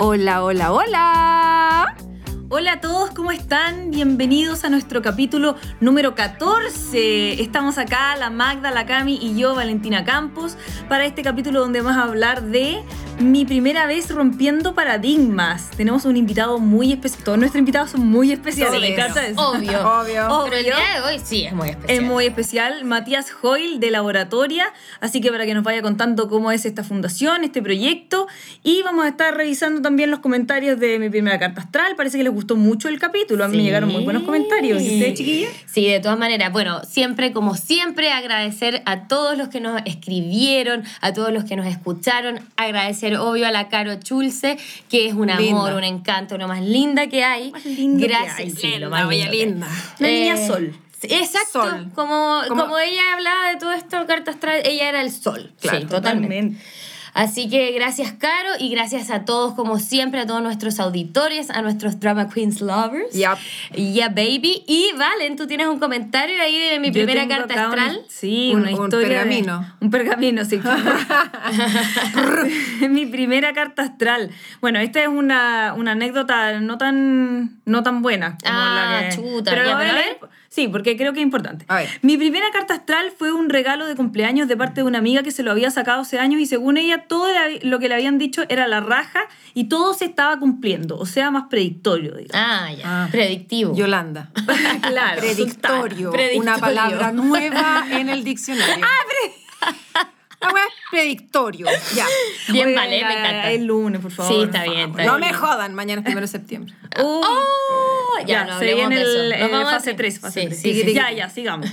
Hola, hola, hola. Hola a todos, ¿cómo están? Bienvenidos a nuestro capítulo número 14. Estamos acá, la Magda, la Cami y yo, Valentina Campos, para este capítulo donde vamos a hablar de mi primera vez rompiendo paradigmas. Tenemos un invitado muy especial. Todos nuestros invitados son muy especiales. Sí, pero- eso. Obvio. Obvio. Pero el día de hoy sí es muy especial. Es muy especial, Matías Hoyle de Laboratoria, así que para que nos vaya contando cómo es esta fundación, este proyecto, y vamos a estar revisando también los comentarios de mi primera carta astral, parece que les gustó mucho el capítulo, a mí me llegaron muy buenos comentarios, ¿y ustedes chiquillas? Sí, de todas maneras. Bueno, siempre, como siempre, agradecer a todos los que nos escribieron, a todos los que nos escucharon. Agradecer, obvio, a la Caro Chulce, que es un Linda. amor, un encanto, lo más linda que hay. Más lindo que Gracias. hay, sí, Linda, lo más bella, que linda. Niña Eh, sol. sí, Exacto. Sol. Como, Como- como ella hablaba de todo esto, carta astral, ella era el sol. Claro, sí, totalmente. Así que gracias, Caro, y gracias a todos, como siempre, a todos nuestros auditores, a nuestros Drama Queens Lovers. Yup. Yeah, baby. Y Valen, tú tienes un comentario ahí de mi Yo primera carta astral. sí, Un- una un historia. de- pergamino. un pergamino, sí. Mi primera carta astral. Bueno, esta es una, una anécdota no tan, no tan buena. Como Ah, la que, chuta, Pero ya, la voy a pero a leer, Sí, porque creo que es importante. A ver. Mi primera carta astral fue un regalo de cumpleaños de parte de una amiga que se lo había sacado hace años y según ella todo lo que le habían dicho era la raja y todo se estaba cumpliendo, o sea, más predictorio, digamos. Ah, ya. Ah. Predictivo. Yolanda. claro. Predictorio. Predictorio. Una palabra nueva en el diccionario. Ah, La wea es predictorio. Ya. Bien, Oiga, vale, me encanta. El lunes, por favor. Sí, está bien, está No bien. me jodan, mañana es primero de septiembre. Uy. Oh, Ya, ya, no se viene el, eh, fase 3, fase Sí, 3. sí, sí. Ya, ya, sigamos.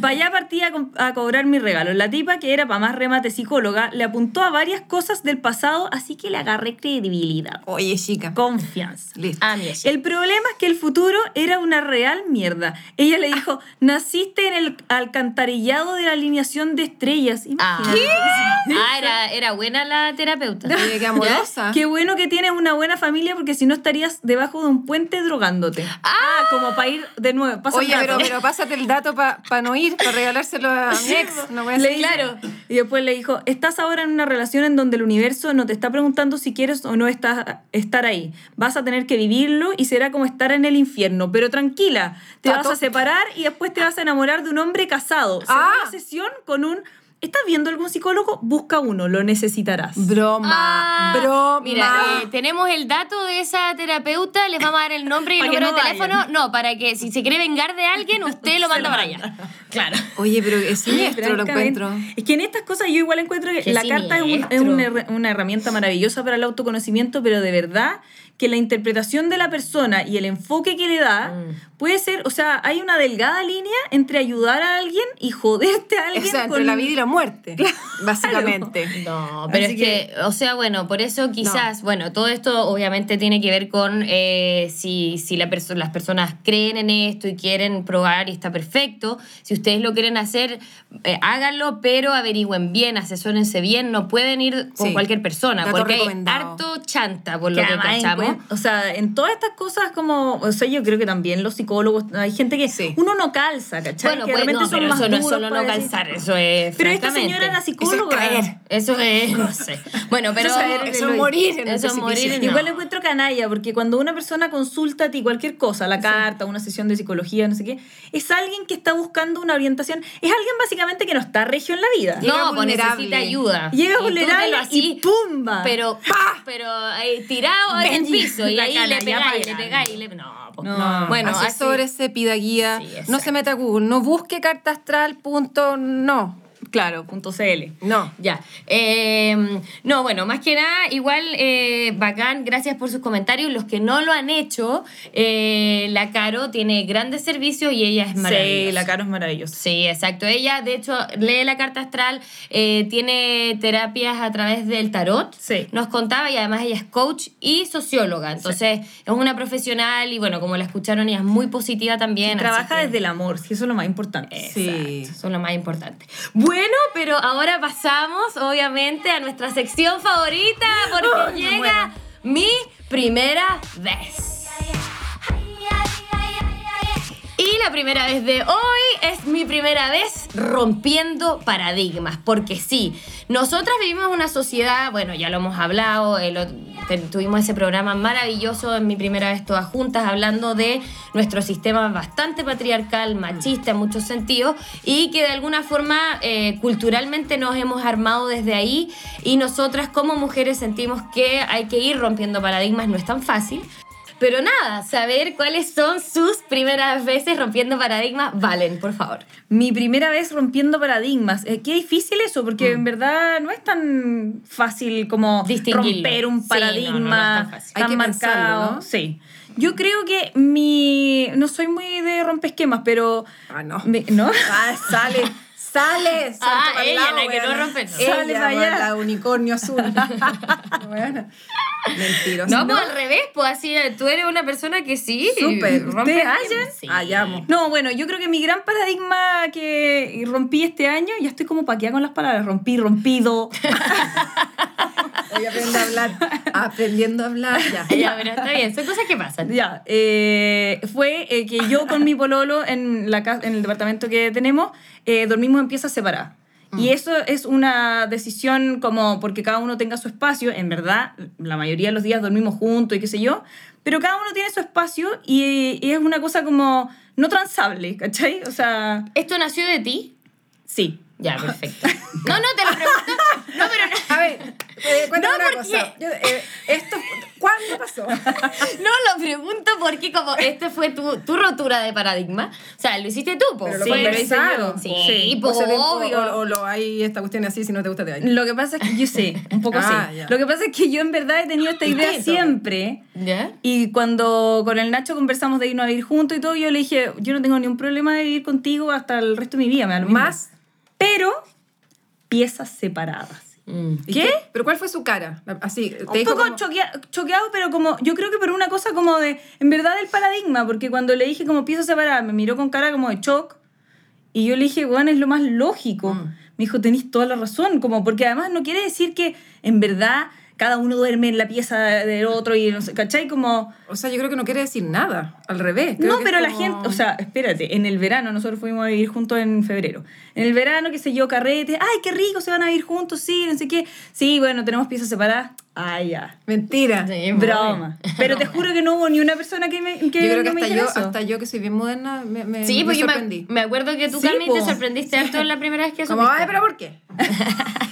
para allá partía a cobrar mi regalo. La tipa, que era para más remate psicóloga, le apuntó a varias cosas del pasado, así que le agarré credibilidad, Oye, chica. confianza. Listo. Ah, sí. El problema es que el futuro era una real mierda. Ella le dijo, naciste en el alcantarillado de la alineación de estrellas. Ah, Imagínate. Ah, era, era buena la terapeuta. Oye, qué amorosa. Qué bueno que tienes una buena familia porque si no estarías debajo de un puente drogándote. Ah, como para ir de nuevo. Pasa Oye, pero, dato. pero pásate el dato para no ir, para regalárselo a mi ex. No voy a Le claro. Y después le dijo, estás ahora en una relación en donde el universo no te está preguntando si quieres o no estás, estar ahí. Vas a tener que vivirlo y será como estar en el infierno. Pero tranquila, te Tato. vas a separar y después te vas a enamorar de un hombre casado. Será Ah. una sesión con un... ¿Estás viendo algún psicólogo? Busca uno, lo necesitarás. Broma. Ah, broma. Mira, eh, tenemos el dato de esa terapeuta, les vamos a dar el nombre y el número no de vayan. teléfono. No, para que si se quiere vengar de alguien, usted lo manda para allá. Claro. Oye, pero es siniestro lo encuentro. Es que en estas cosas yo igual encuentro que Qué la carta es, un- es siniestro. una, her- una herramienta maravillosa para el autoconocimiento, pero de verdad que la interpretación de la persona y el enfoque que le da Mm. puede ser, o sea, hay una delgada línea entre ayudar a alguien y joderte a alguien. O sea, entre con- la vida y la muerte, básicamente. No, pero Así es que, o sea, bueno, por eso quizás, bueno, todo esto obviamente tiene que ver con eh, si, si la perso- las personas creen en esto y quieren probar y está perfecto. Si ustedes lo quieren hacer, eh, háganlo, pero averigüen bien, asesórense bien, no pueden ir con Sí. cualquier persona, Dato porque hay harto chanta, por que lo que cachamos. O sea, en todas estas cosas como, o sea, yo creo que también los psicólogos, hay gente que Sí. uno no calza, ¿cachai? Bueno, que pues, de repente no, son pero más eso no es solo no calzar, eso es Pero esta señora era psicóloga. creer. Eso es, no sé. Bueno, pero... Eso es Eso es morir en el Eso es morir Igual No. encuentro canalla, porque cuando una persona consulta a ti cualquier cosa, la carta, una sesión de psicología, no sé qué, es alguien que está buscando una orientación, es alguien básicamente que no está regio en la vida. Llega no, pues vulnerable. necesita ayuda. Llega Y vulnerable velo y ¡pumba! Pero, pero ahí, tirado en el piso y ahí le pegáis, le pegáis, le... No, pues, No. Bueno, así- asesórese, pida guía. Sí, no se meta a Google. No busque carta astral. Punto, no. Claro, punto CL. No. Ya. Eh, no, bueno, más que nada, igual eh, bacán, gracias por sus comentarios. Los que no lo han hecho, eh, la Caro tiene grandes servicios y ella es maravillosa. Sí, la cara es maravillosa. Sí, exacto. Ella, de hecho, lee la carta astral, eh, tiene terapias a través del tarot. Sí. Nos contaba y además ella es coach y socióloga. Entonces, es una profesional y bueno, como la escucharon, ella es muy positiva también. Trabaja que- desde el amor, sí, eso es lo más importante. Sí. Eso es lo más importante. Bueno, pero ahora pasamos, obviamente, a nuestra sección favorita, porque llega mi primera vez. Y la primera vez de hoy es mi primera vez rompiendo paradigmas, porque sí, nosotras vivimos una sociedad, bueno, ya lo hemos hablado, el te- tuvimos ese programa maravilloso en mi primera vez todas juntas, hablando de nuestro sistema bastante patriarcal, machista en muchos sentidos, y que de alguna forma eh, culturalmente nos hemos armado desde ahí, y nosotras como mujeres sentimos que hay que ir rompiendo paradigmas, no es tan fácil. Pero nada, saber cuáles son sus primeras veces rompiendo paradigmas, Valen, por favor. Mi primera vez rompiendo paradigmas. Eh, qué difícil eso, porque Mm. en verdad no es tan fácil como romper un Sí, no, no, no paradigma tan tan Hay que marcado. ¿no? Sí. Yo creo que mi. No soy muy de rompesquemas, pero. Ah, no. ¿No? Ah, sale, sale. salta Ah, ella, lado, la que no rompe, no. Ella, Sale pa' allá. la unicornio azul. Bueno, mentirosa. No, pues al revés, pues así, tú eres una persona que sí. Súper. rompe ¿Ustedes paradigmas. hallan? Sí. Hallamos. No, bueno, yo creo que mi gran paradigma que rompí este año, ya estoy como paqueada con las palabras, rompí, rompido. Hoy aprendo a hablar. Aprendiendo a hablar, ya. Ya, pero está bien, son cosas que pasan. Ya, eh, fue eh, que yo con mi pololo en, la, en el departamento que tenemos, eh, dormimos en piezas separadas. Y eso es una decisión como porque cada uno tenga su espacio. En verdad, la mayoría de los días dormimos juntos y qué sé yo. Pero cada uno tiene su espacio y, y es una cosa como no transable, ¿cachai? O sea, ¿Esto nació de ti? sí. Ya, perfecto. No, no, te lo pregunto. No, pero no. A ver, eh, No, una ¿por cosa. Yo, eh, esto, ¿Cuándo pasó? No, lo pregunto porque como este fue tu, tu rotura de paradigma. O sea, lo hiciste tú, pues. Sí, lo. Sí, Sí, pues O obvio. O, o lo hay esta cuestión así si no te gusta te hay. Lo que pasa es que yo sé, un poco Ah, ya. Lo que pasa es que yo en verdad he tenido esta idea siempre. ¿Ya? Y cuando con el Nacho conversamos de irnos a vivir juntos y todo, yo le dije, yo no tengo ningún problema de vivir contigo hasta el resto de mi vida, me da lo mismo. Más. Pero piezas separadas. Mm. ¿Y ¿Qué? ¿Pero cuál fue su cara? Así, te Un dijo poco como- choquea- choqueado, pero como, yo creo que por una cosa como de, en verdad del paradigma, porque cuando le dije como piezas separadas, me miró con cara como de shock, y yo le dije, bueno, es lo más lógico. Mm. Me dijo, tenés toda la razón, como, porque además no quiere decir que en verdad cada uno duerme en la pieza del otro y no sé, ¿cachai? Como... O sea, yo creo que no quiere decir nada. Al revés. creo No, que pero la gente, o sea, espérate, en el verano, nosotros fuimos a vivir juntos en febrero. En el verano, qué sé yo, carrete, ay, qué rico, se van a vivir juntos, sí, no sé qué. Sí, bueno, tenemos piezas separadas. Ay, ya. Mentira. Sí, Broma. Pero te juro que no hubo ni una persona que me que yo creo que hasta yo, eso. hasta yo que soy bien moderna me, me, Sí, me pues yo sorprendí. me, me acuerdo que tú, Sí, po. te sorprendiste harto la primera vez que Como, ay, pero ¿por qué?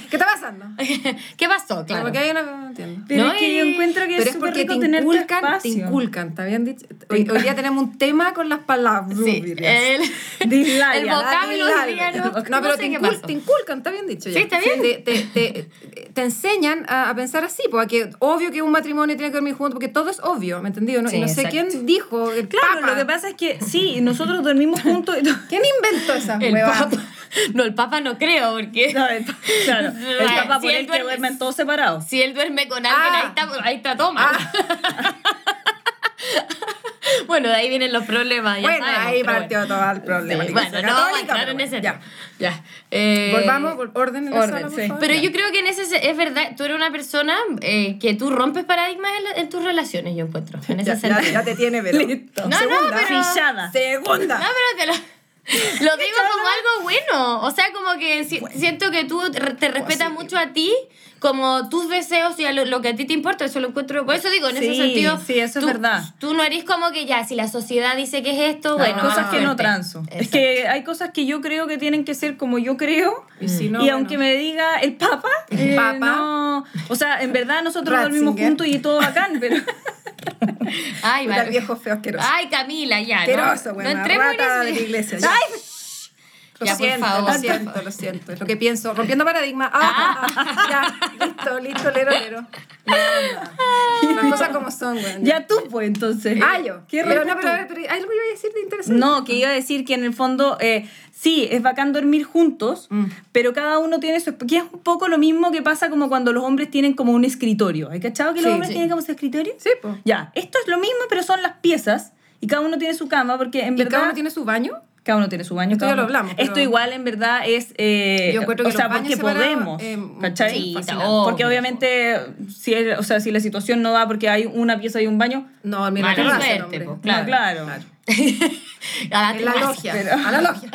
¿Qué está pasando? ¿Qué pasó? Claro. Claro. Porque hay una... No entiendo. Pero No, es que y- yo encuentro que Pero es súper porque te rico tener inculcan, te espacio. inculcan, ¿está bien dicho? Hoy, hoy día tenemos un tema con las palabras. Sí, el, Dislalia. el vocablo no, No, no pero sé te, qué incul- te inculcan, está bien dicho ya. Sí, está bien. Te, te, te, te enseñan a, a pensar así, porque obvio que un matrimonio tiene que dormir juntos, porque todo es obvio, ¿me entendido? ¿no? Sí, y no sé exacto. quién dijo, el Claro, Papa. lo que pasa es que sí, nosotros dormimos juntos. ¿Quién inventó esa El hueva? papa. No, el papa no creo, porque No, el- claro, el Papá si por él el que duerme- duermen todos separados. si él duerme con alguien, Ah. ahí está, ahí está toma. bueno, de ahí vienen los problemas. Ya Bueno, sabemos, ahí pero partió bueno. todo el problema. Sí, bueno, no vamos a entrar en pero ese tema. Ya. Eh, Volvamos, vol- orden en la orden, sala, sí. Pero Ya. yo creo que en ese se- es verdad, tú eres una persona eh, que tú rompes paradigmas en, la- en tus relaciones, yo encuentro. En ese ya, ya, sentido. ya te tiene, pero... Listo. No, no, Segunda. pero- Fichada. Segunda. No, pero te lo, lo digo como algo bueno. O sea, como que si- siento que tú te te respetas mucho a ti, como tus deseos y a lo, lo que a ti te importa. Eso lo encuentro. Por eso digo, en ese Sí, sentido. sí, eso es tú- verdad. Tú no eres como que ya, si la sociedad dice que es esto, Hay bueno. cosas que no transo. Es Exacto. que hay cosas que yo creo que tienen que ser como yo creo. Y si no, y bueno. aunque me diga el Papa, El eh, Papa. no- o sea, en verdad nosotros dormimos juntos y todo bacán, pero Ay, Puta, viejo feo asqueroso. Ay, Camila, ya. Asqueroso, no, buena no entremos en rata ese- de la iglesia. Ya. Ay, Lo Ya, por siento, favor. lo siento, lo siento. Es lo que pienso. Rompiendo paradigma. Ah, ya, listo, listo, lero, lero. No, no. Las cosas como son, güey. ya tú pues entonces. Ah, yo. ¿Qué pero no, pero a ver, pero ¿hay algo que iba a decir de interesante? No, que iba a decir que en el fondo, eh, sí, es bacán dormir juntos, Mm. pero cada uno tiene su... Que es un poco lo mismo que pasa como cuando los hombres tienen como un escritorio. ¿Hay cachado que los Sí, hombres sí. tienen como su escritorio? Sí, pues. Ya, esto es lo mismo, pero son las piezas y cada uno tiene su cama, porque en ¿Y verdad... cada uno tiene su baño? Cada uno tiene su baño. Esto cada ya lo uno- hablamos, Esto igual en verdad es... eh, Yo encuentro que o sea, los porque podemos, eh, ¿cachai? Sí, obvio. Porque obviamente, si, es- o sea, si la situación no da porque hay una pieza y un baño, No, mira, suerte, pues, claro. Claro. claro. A En la terraza. logia. pero- A la logia.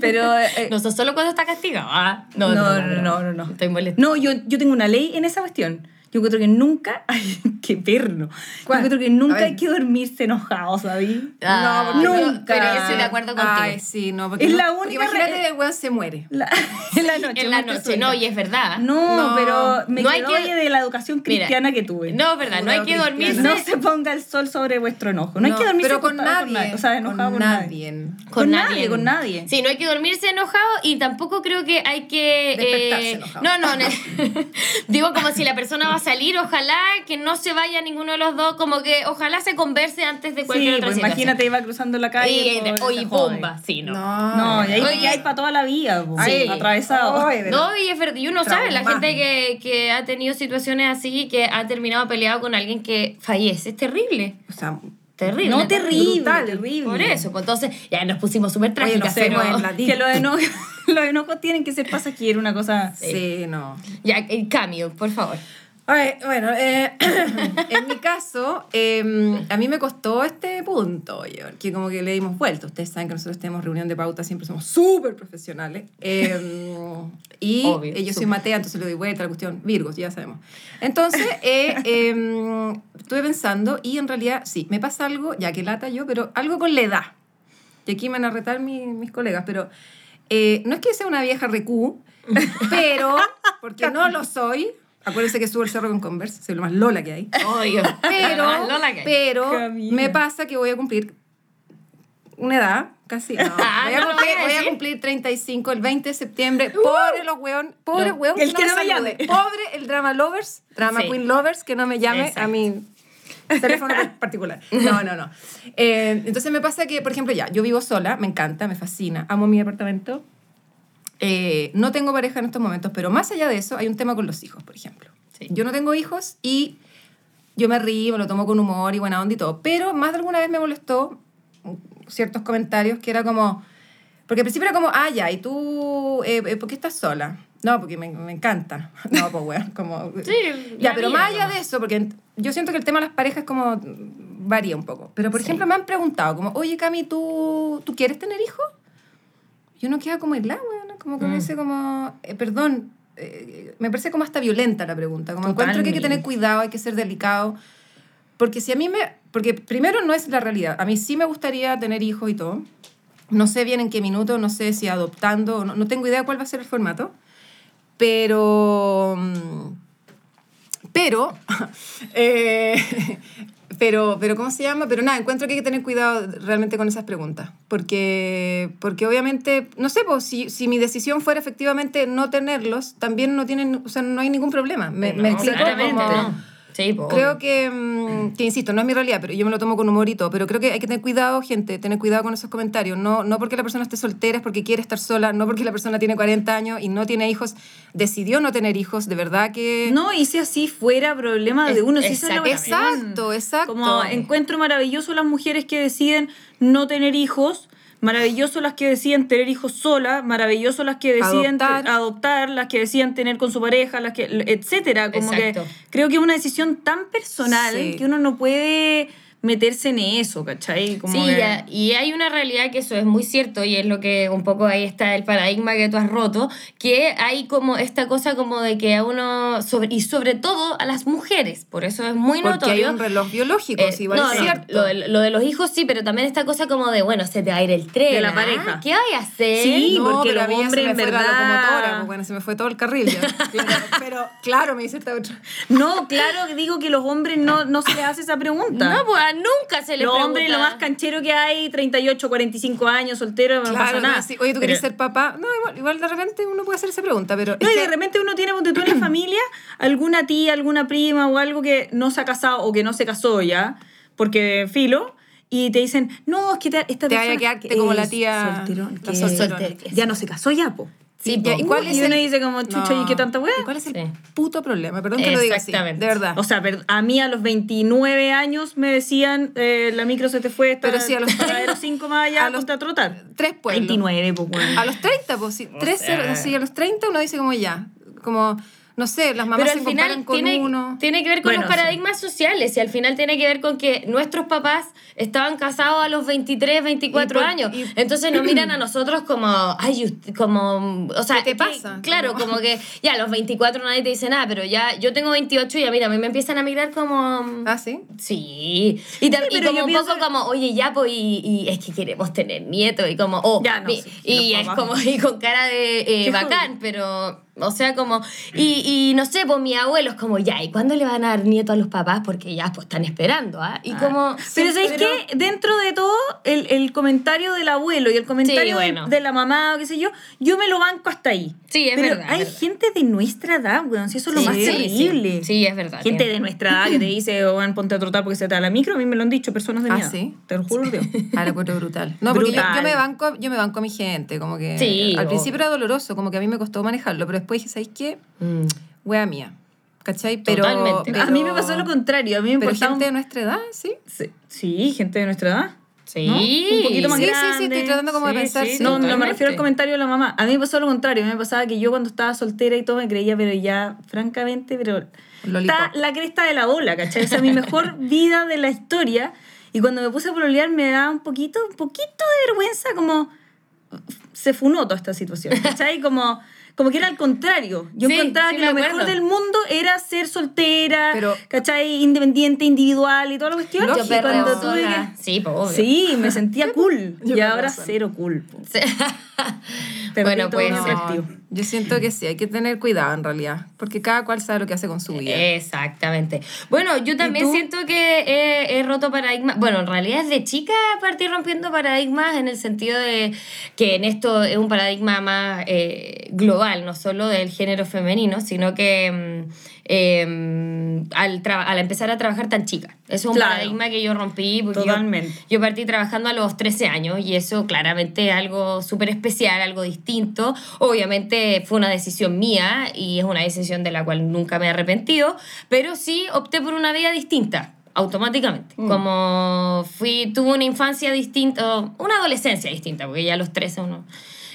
Pero eh, No, eso solo cuando está castigado. Ah, no, no, no, no, no, no, no. Estoy molesta. No, yo, yo tengo una ley en esa cuestión. Yo encuentro que nunca, ay, qué perno. Yo ¿Cuál? encuentro que A nunca hay que dormirse enojado, ¿sabes? Ah, porque- nunca. Pero yo estoy de acuerdo contigo. Ay, sí, no. Porque Es no- la porque única Imagínate, el weón se muere. La- en la noche. en la noche, no, y es verdad. No, No. pero me No hay quedó que- de la educación Mira, cristiana que tuve. No, es verdad, no hay que dormirse. No se ponga el sol sobre vuestro enojo. No, hay que dormirse pero con nadie. O sea, enojado con con, nadie. nadie. Con nadie, con nadie. Sí, no hay que dormirse enojado y tampoco creo que hay que... Despertarse eh, enojado. no, no, digo como si la persona va a salir, ojalá que no se vaya ninguno de los dos, como que ojalá se converse antes de cualquier Sí, otra pues situación. imagínate, iba cruzando la calle. Y, oye, bomba, sí, no. No. No, y ahí Oye. hay para toda la vida, pues, Sí. atravesado. Verdad. No, y es verdad, y uno sabe, la gente que, que ha tenido situaciones así, que ha terminado peleado con alguien que fallece, es terrible. O sea, Terrible. No, terrible, Brutal. terrible. Por eso, pues entonces ya nos pusimos súper Oye, trágicas, nos fuimos pero... en la Que los enojos, los enojos tienen que ser pasajeros, una cosa. sí, no. Ya, el cambio, por favor. Ay, bueno, eh, en mi caso, eh, a mí me costó este punto, oye, que como que le dimos vuelta. Ustedes saben que nosotros tenemos reunión de pauta, siempre somos súper profesionales. Eh, y Obvio, eh, yo soy súper. Matea, entonces le doy vuelta a la cuestión. Virgos, ya sabemos. Entonces, eh, eh, estuve pensando y en realidad, sí, me pasa algo, ya que lata yo, pero algo con la edad. Y aquí me van a retar mi- mis colegas, pero eh, no es que sea una vieja recú, pero, porque no lo soy. Acuérdense que subo el cerro con Converse, soy lo más lola que hay. Obvio. Pero, Lola que- pero Camila. me pasa que voy a cumplir una edad, casi. No, Ah, voy, a no cumplir, voy a cumplir 35 el 20 de septiembre. Pobre los weón, pobre No. weón El que me no me salude. llame. Pobre el drama lovers, drama Sí. queen lovers, que no me llame Exacto. a mi teléfono particular. No, no, no. Eh, entonces me pasa que, por ejemplo, ya, yo vivo sola, me encanta, me fascina, amo mi departamento. Eh, no tengo pareja en estos momentos, pero más allá de eso, hay un tema con los hijos, por ejemplo. Sí. Yo no tengo hijos y yo me río, me lo tomo con humor y buena onda y todo, pero más de alguna vez me molestó ciertos comentarios que era como, porque al principio era como, ah, ya, ¿y tú eh, eh, por qué estás sola? No, porque me, me encanta. No, pues weón, como... Sí, ya, pero más allá nomás. de eso, porque yo siento que el tema de las parejas como varía un poco. Pero, por Sí. ejemplo, me han preguntado como, oye, Cami, ¿tú, ¿tú quieres tener hijos? Y uno queda como helado, weón, como que Mm. dice como, eh, perdón, eh, me parece como hasta violenta la pregunta. Como encuentro que hay que tener Totalmente. cuidado, hay que ser delicado. Porque si a mí me... Porque primero no es la realidad. A mí sí me gustaría tener hijos y todo. No sé bien en qué minuto, no sé si adoptando, no, no tengo idea cuál va a ser el formato. Pero... mm, Pero... eh, pero, pero, ¿cómo se llama? Pero nada, encuentro que hay que tener cuidado realmente con esas preguntas. Porque, porque obviamente, no sé, pues, si, si mi decisión fuera efectivamente no tenerlos, también no tienen, o sea, no hay ningún problema. ¿Me, me explico? claramente Como- no. Sí, pues, Creo que, mm, que, insisto, no es mi realidad, pero yo me lo tomo con humor y todo, pero creo que hay que tener cuidado, gente, tener cuidado con esos comentarios. No, no porque la persona esté soltera, es porque quiere estar sola, no porque la persona tiene 40 años y no tiene hijos, decidió no tener hijos, de verdad que... No, y si así fuera problema de Es- uno, si es exacto, cuestión. exacto, exacto. Como encuentro maravilloso las mujeres que deciden no tener hijos, maravilloso las que deciden tener hijos solas, maravilloso las que deciden Adoptar. adoptar, las que deciden tener con su pareja, las que etcétera, como Exacto. que creo que es una decisión tan personal Sí. que uno no puede meterse en eso, ¿cachai? Como Sí, que- ya, y hay una realidad que eso es muy cierto y es lo que un poco ahí está el paradigma que tú has roto, que hay como esta cosa como de que a uno, sobre, y sobre todo a las mujeres, por eso es muy porque hay notorio. un reloj biológico, Eh, igual no, es no, cierto. Lo, de, lo de los hijos sí, pero también esta cosa como de, bueno, se te va a ir el tren. De la ¿ah? pareja. ¿Qué hay a hacer? Sí, no, porque pero los hombres, en fue la verdad- locomotora, pues bueno, se me fue todo el carril ya. Pero, pero, claro, me dice esta otra. No, claro que digo que los hombres no, no se les hace esa pregunta. No, pues nunca se le los hombres lo más canchero que hay, 38, 45 años, soltero, no Claro, pasa nada. no, sí, Oye, ¿tú quieres Pero- ser papá? No, igual, igual de repente uno puede hacer esa pregunta, pero... No, es y que- de repente uno tiene, ponte tú en la familia, alguna tía, alguna prima o algo que no se ha casado o que no se casó ya, porque filo, y te dicen, no, es que te- esta Te vaya persona a quedarte que como la tía- solterón, que ya no se casó ya, po. Sí. ¿y cuál es y uno el- dice como, chucha, No. ¿y qué tanta weá? ¿Y cuál es el Sí. puto problema? Perdón que lo diga así, de verdad. O sea, a mí a los 29 años me decían, eh, la micro se te fue, está, Pero sí, a los- a los 5 más allá, a los- a trotar. Tres pueblos. 29, pues, weón. A los 30, pues sí. Tres, sea. sí, a los 30 uno dice como ya, como... no sé, las mamás Pero se al comparan final con tiene, uno. tiene que ver con Bueno, los paradigmas sociales y al final tiene que ver con que nuestros papás estaban casados a los 23, 24 Y por- años. y- Entonces nos miran a nosotros como, ay, como, o sea, ¿Qué te que- pasa? Claro, Como- que ya a los 24 nadie te dice nada, pero ya yo tengo 28 y ya mira, a mí me empiezan a mirar como... Ah, sí. Sí, y, tam- Sí, como un pienso- poco como, oye, ya, pues, y, y es que queremos tener nietos, y como, oh, Ya, no, mi- sí, y es como, y con cara de eh, bacán, pero, o sea, como, y, y no sé, pues mi abuelo es como, ya, ¿y cuándo le van a dar nieto a los papás? Porque ya, pues, están esperando, ¿ah? Y como... Pero ¿sabéis pero- qué? Dentro de todo, el, el comentario del abuelo y el comentario Sí, bueno. de, de la mamá o qué sé yo, yo me lo banco hasta ahí. Sí, es Pero verdad, hay es verdad. gente de nuestra edad, weón, si eso es lo Sí, más sí, terrible. Sí, sí, es verdad. Gente tiene- de nuestra edad que te dice, o van ponte a trotar porque se te da la micro, a mí me lo han dicho personas de Ah, mi edad. ¿sí? Te lo juro Dios. Ah, lo encuentro brutal. No, porque yo, Brutal. yo me banco, yo me banco a mi gente, como que Sí, al principio era doloroso, como que a mí me costó manejarlo, pero después dije, ¿sabéis qué? Mm. Wea mía. ¿Cachai? Pero, Totalmente. pero- a mí me pasó lo contrario, a mí me Pero importaba gente de nuestra edad, sí. Sí, sí, gente de nuestra edad. Sí. ¿no? Un poquito más Sí, sí, grande. sí, estoy tratando como de pensar, sí, no, no me refiero al comentario de la mamá. A mí me pasó lo contrario. A mí me pasaba que yo cuando estaba soltera y todo me creía, pero ya, francamente, pero está la cresta de la ola, ¿cachai? O sea, mi mejor vida de la historia. Y cuando me puse a pololear me daba un poquito, un poquito de vergüenza, como se funó toda esta situación, ¿cachai? Como, como que era al contrario. Yo Sí, encontraba sí que me lo mejor del mundo era ser soltera, Pero- ¿cachai? Independiente, individual y toda la cuestión. Lógico, y cuando tuve que... Sí, pues. Sí, me sentía cool. Yo y ahora razón. cero cool. bueno, pues No. Yo siento que sí, hay que tener cuidado en realidad, porque cada cual sabe lo que hace con su vida. Exactamente. Bueno, yo también siento que he, he roto paradigmas. Bueno, en realidad desde chica partí rompiendo paradigmas en el sentido de que en esto es un paradigma más eh, global, no solo del género femenino, sino que mm, eh, al, al empezar a trabajar tan chica. Eso es un Claro. paradigma que yo rompí. Porque yo- Totalmente. yo partí trabajando a los 13 años y eso claramente es algo súper especial, algo distinto. Obviamente fue una decisión mía y es una decisión de la cual nunca me he arrepentido, pero sí opté por una vida distinta automáticamente. Como fui, tuve una infancia distinta, una adolescencia distinta, porque ya a los 13 uno...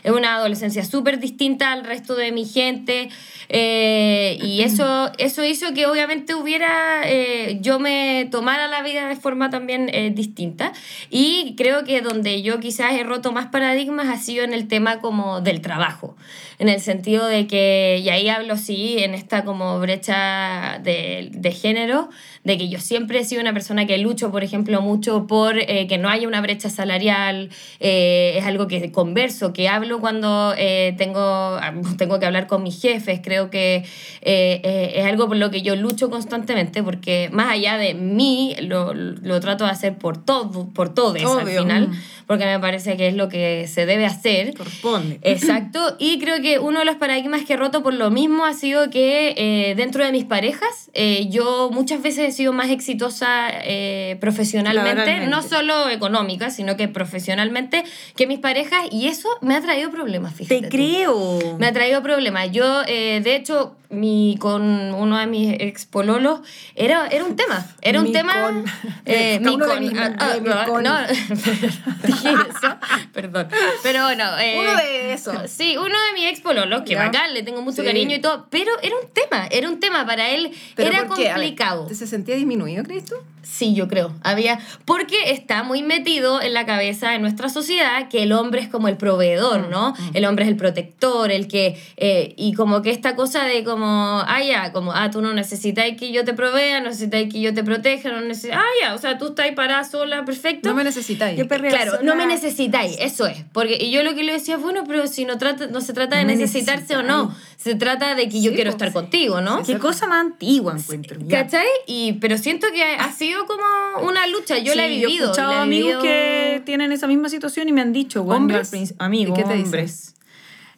Es una adolescencia súper distinta al resto de mi gente eh, y eso, eso hizo que obviamente hubiera, eh, yo me tomara la vida de forma también eh, distinta. Y creo que donde yo quizás he roto más paradigmas ha sido en el tema como del trabajo, en el sentido de que, y ahí hablo sí, en esta como brecha de, de género, de que yo siempre he sido una persona que lucho, por ejemplo, mucho por eh, que no haya una brecha salarial, eh, es algo que converso, que hablo cuando eh, tengo, tengo que hablar con mis jefes, creo que eh, eh, es algo por lo que yo lucho constantemente, porque más allá de mí, lo, lo trato de hacer por todo, por todos al final, Mm. porque me parece que es lo que se debe hacer. Corresponde. Exacto, y creo que uno de los paradigmas que he roto por lo mismo ha sido que eh, dentro de mis parejas eh, yo muchas veces he sido más exitosa eh, profesionalmente, no solo económica, sino que profesionalmente que mis parejas y eso me ha traído problemas, fíjate. Te tú. creo. Me ha traído problemas. Yo, de hecho, mi, con uno de mis ex pololos era, era un tema. Era un Mi tema. con. eh, mi Uno de con. mis- ah, ah, mi no, con. no, dije eso. Perdón. Pero bueno. eh, Uno de esos. Sí, uno de mis ex pololos, que bacán, le tengo mucho Sí. cariño y todo. Pero era un tema. Era un tema. Para él ¿Pero era complicado. ¿Se sentía disminuido, crees tú? Sí, yo creo. Había. Porque está muy metido en la cabeza de nuestra sociedad que el hombre es como el proveedor, ¿no? El hombre es el protector, el que. eh, y como que esta cosa de como. Ah, ya, como, ah, tú no necesitas que yo te provea, no necesitas que yo te proteja, no necesitas. Ah, ya, o sea, tú estás ahí parada sola, perfecto. No me necesitáis. Claro, sola. no me necesitáis, eso es. Porque y yo lo que le decía, bueno, pero si no, trata, no se trata de No necesitarse o no, se trata de que yo Sí, quiero pues, estar sí. contigo, ¿no? Qué cosa más antigua encuentro. ya. ¿Cachai? Y, pero siento que ha sido como una lucha, yo Sí, la he vivido. Yo he escuchado he amigos vivido- que tienen esa misma situación y me han dicho, bueno, ¿Hombres? amigos, hombres.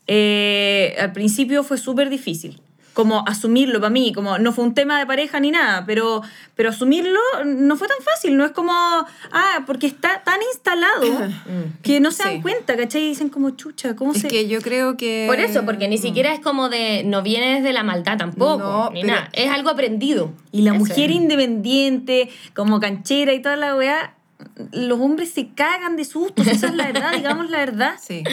Eh, al principio fue súper difícil. Como asumirlo para mí, como no fue un tema de pareja ni nada, pero, pero asumirlo no fue tan fácil, no es como, ah, porque está tan instalado que no se dan Sí. cuenta, ¿cachai? Y dicen como, chucha, ¿cómo Es se...? que yo creo que... Por eso, porque ni siquiera es como de. No viene desde la maldad tampoco, No, ni pero- nada. Es algo aprendido. Y la Eso mujer es. independiente, como canchera y toda la weá, los hombres se cagan de susto, esa es la verdad, digamos la verdad. Sí.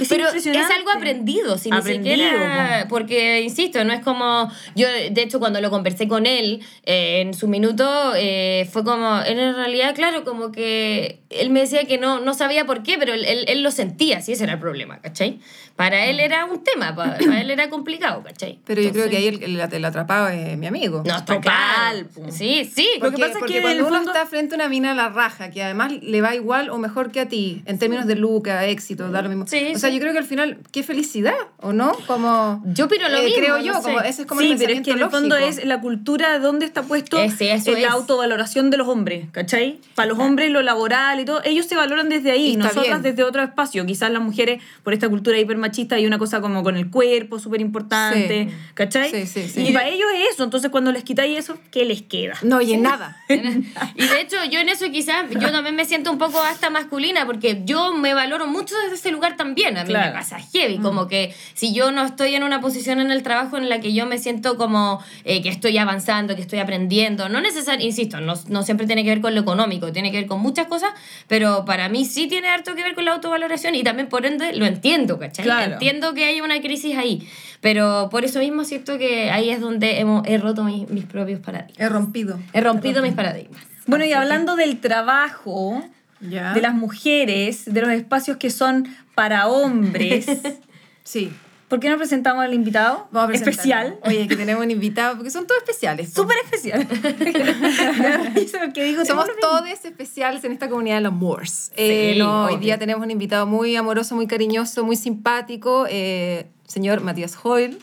Es Pero es algo aprendido, si Aprendido, ni siquiera. po. Porque, insisto, no es como. Yo, de hecho, cuando lo conversé con él eh, en su minuto, eh, fue como. Él en realidad, claro, como que. Él me decía que no, no sabía por qué, pero él, él, él lo sentía, si ese era el problema, ¿cachai? Para él era un tema, para, para él era complicado, ¿cachai? Pero yo creo Entonces- que ahí el, el, el atrapado es mi amigo. No, está Total, claro. Sí, sí. Lo que Porque, pasa es porque que en cuando uno fondo- está frente a una mina a la raja, que además le va igual o mejor que a ti, en términos de lucas, éxito, da lo mismo. Sí, o sea, yo creo que al final, qué felicidad, ¿o no? Como, Yo opino lo eh, mismo, Creo no yo, sé. como, ese es como sí, el pero es que en el fondo lógico. es la cultura donde está puesto Ese, eso en la es. autovaloración de los hombres, ¿cachai? Para los hombres lo laboral y todo, ellos se valoran desde ahí, Y nosotras bien. desde otro espacio. Quizás las mujeres, por esta cultura hipermachista, hay una cosa como con el cuerpo súper importante, Sí. ¿cachai? Sí, sí, sí. Y para ellos es eso, entonces cuando les quitáis eso, ¿qué les queda? No, oye, nada. Y de hecho, yo en eso quizás, yo también me siento un poco hasta masculina, porque yo me valoro mucho desde ese lugar también. A mí Claro. me pasa heavy, como que si yo no estoy en una posición en el trabajo en la que yo me siento como eh, que estoy avanzando, que estoy aprendiendo, no necesariamente, insisto, no, no siempre tiene que ver con lo económico, tiene que ver con muchas cosas, pero para mí sí tiene harto que ver con la autovaloración y también por ende lo entiendo, ¿cachai? Claro. Entiendo que hay una crisis ahí, pero por eso mismo siento que ahí es donde hemos, he roto mis, mis propios paradigmas. He rompido. He rompido mis paradigmas. Bueno, y hablando del trabajo, Ya. de las mujeres, de los espacios que son para hombres, Sí. ¿por qué no presentamos al invitado? Vamos a especial. Oye, que tenemos un invitado, porque son todos especiales. po. Súper especial. Digo, Somos todos especiales en esta comunidad de los Moors. Eh, Sí, no, hoy día tenemos un invitado muy amoroso, muy cariñoso, muy simpático, eh, señor Matías Hoyle,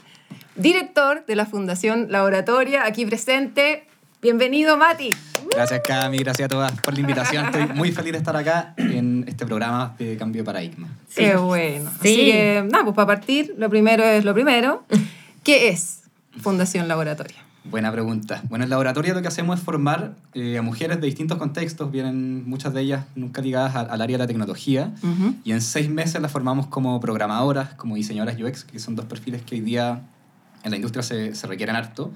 director de la Fundación Laboratoria, aquí presente. Bienvenido, Mati. Gracias Cami, gracias a todas por la invitación. Estoy muy feliz de estar acá en este programa de cambio de paradigma. Qué bueno. Sí. Así que, nada, pues para partir, lo primero es lo primero. ¿Qué es Fundación Laboratoria? Buena pregunta. Bueno, en el laboratorio lo que hacemos es formar eh, a mujeres de distintos contextos, vienen muchas de ellas nunca ligadas a- al área de la tecnología, Ujú. y en seis meses las formamos como programadoras, como diseñadoras UX, que son dos perfiles que hoy día en la industria se, se requieren harto.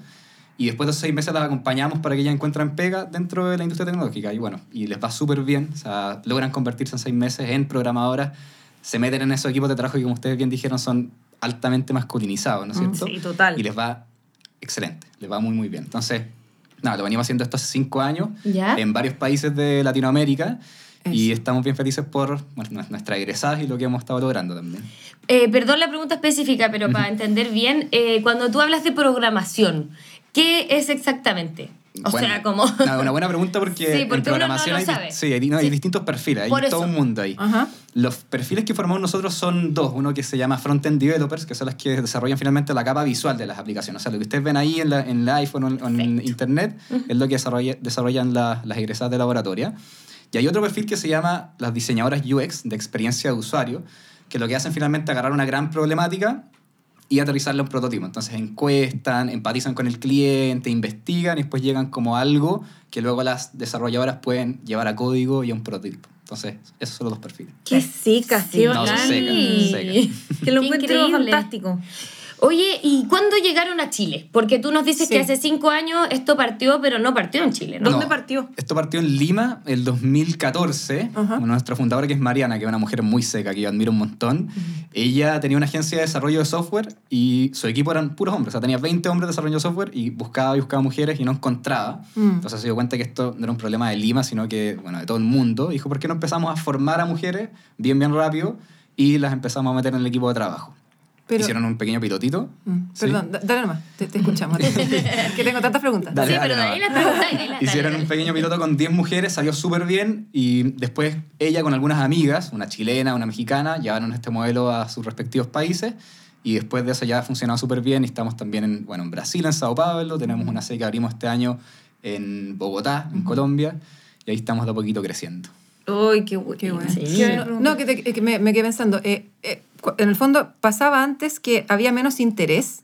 Y después de seis meses las acompañamos para que ellas encuentren pega dentro de la industria tecnológica. Y bueno, y les va súper bien. O sea, logran convertirse en seis meses en programadoras, se meten en esos equipos de trabajo que, como ustedes bien dijeron, son altamente masculinizados, ¿no es cierto? Sí, total. Y les va excelente, les va muy, muy bien. Entonces, nada, lo venimos haciendo esto hace cinco años ¿Ya? en varios países de Latinoamérica. Y Eso. estamos bien felices por bueno, nuestras egresadas y lo que hemos estado logrando también. Eh, perdón la pregunta específica, pero para entender bien, eh, cuando tú hablas de programación, ¿qué es exactamente? O Bueno, sea, como... no, una buena pregunta porque, Sí, porque en uno no programación lo hay, sí, hay, no, hay Sí. distintos perfiles, hay Por todo eso. un mundo ahí. Ajá. Los perfiles que formamos nosotros son dos. Uno que se llama Front-End Developers, que son las que desarrollan finalmente la capa visual de las aplicaciones. O sea, lo que ustedes ven ahí en, la, en el iPhone o en, en. Internet es lo que desarrolla- desarrollan la- las egresadas de laboratorio. Y hay otro perfil que se llama las diseñadoras UX, de experiencia de usuario, que lo que hacen finalmente es agarrar una gran problemática y aterrizarla en un prototipo. Entonces encuestan, empatizan con el cliente, investigan y después llegan como algo que luego las desarrolladoras pueden llevar a código y a un prototipo. Entonces, esos son los dos perfiles. Qué seca, qué No, bacán. seca, seca. Que lo Qué encuentro increíble. fantástico. Oye, ¿y cuándo llegaron a Chile? Porque tú nos dices Sí. que hace cinco años esto partió, pero no partió en Chile, ¿no? ¿Dónde No. partió? Esto partió en Lima el 2014. Ajá. Bueno, nuestra fundadora, que es Mariana, que es una mujer muy seca, que yo admiro un montón, ella tenía una agencia de desarrollo de software y su equipo eran puros hombres. O sea, tenía 20 hombres desarrollando software y buscaba y buscaba mujeres y no encontraba. Mm. Entonces se dio cuenta que esto no era un problema de Lima, sino que, bueno, de todo el mundo. Dijo, ¿por qué no empezamos a formar a mujeres bien, bien rápido? Y las empezamos a meter en el equipo de trabajo. Pero, Hicieron un pequeño pilotito. Mm, ¿sí? Perdón, da- dale nomás, te, te escuchamos. que tengo tantas preguntas. Dale, sí, dale, pero de ahí las- Hicieron dale, un pequeño piloto con 10 mujeres, salió súper bien y después ella con algunas amigas, una chilena, una mexicana, llevaron este modelo a sus respectivos países y después de eso ya ha funcionado súper bien y estamos también en, bueno, en Brasil, en Sao Paulo, tenemos una sede que abrimos este año en Bogotá, en Colombia y ahí estamos de a poquito creciendo. Uy, qué, Qué bueno. Sí. Qué buena No, que, te- que me, me quedé pensando. eh, eh, en el fondo, pasaba antes que había menos interés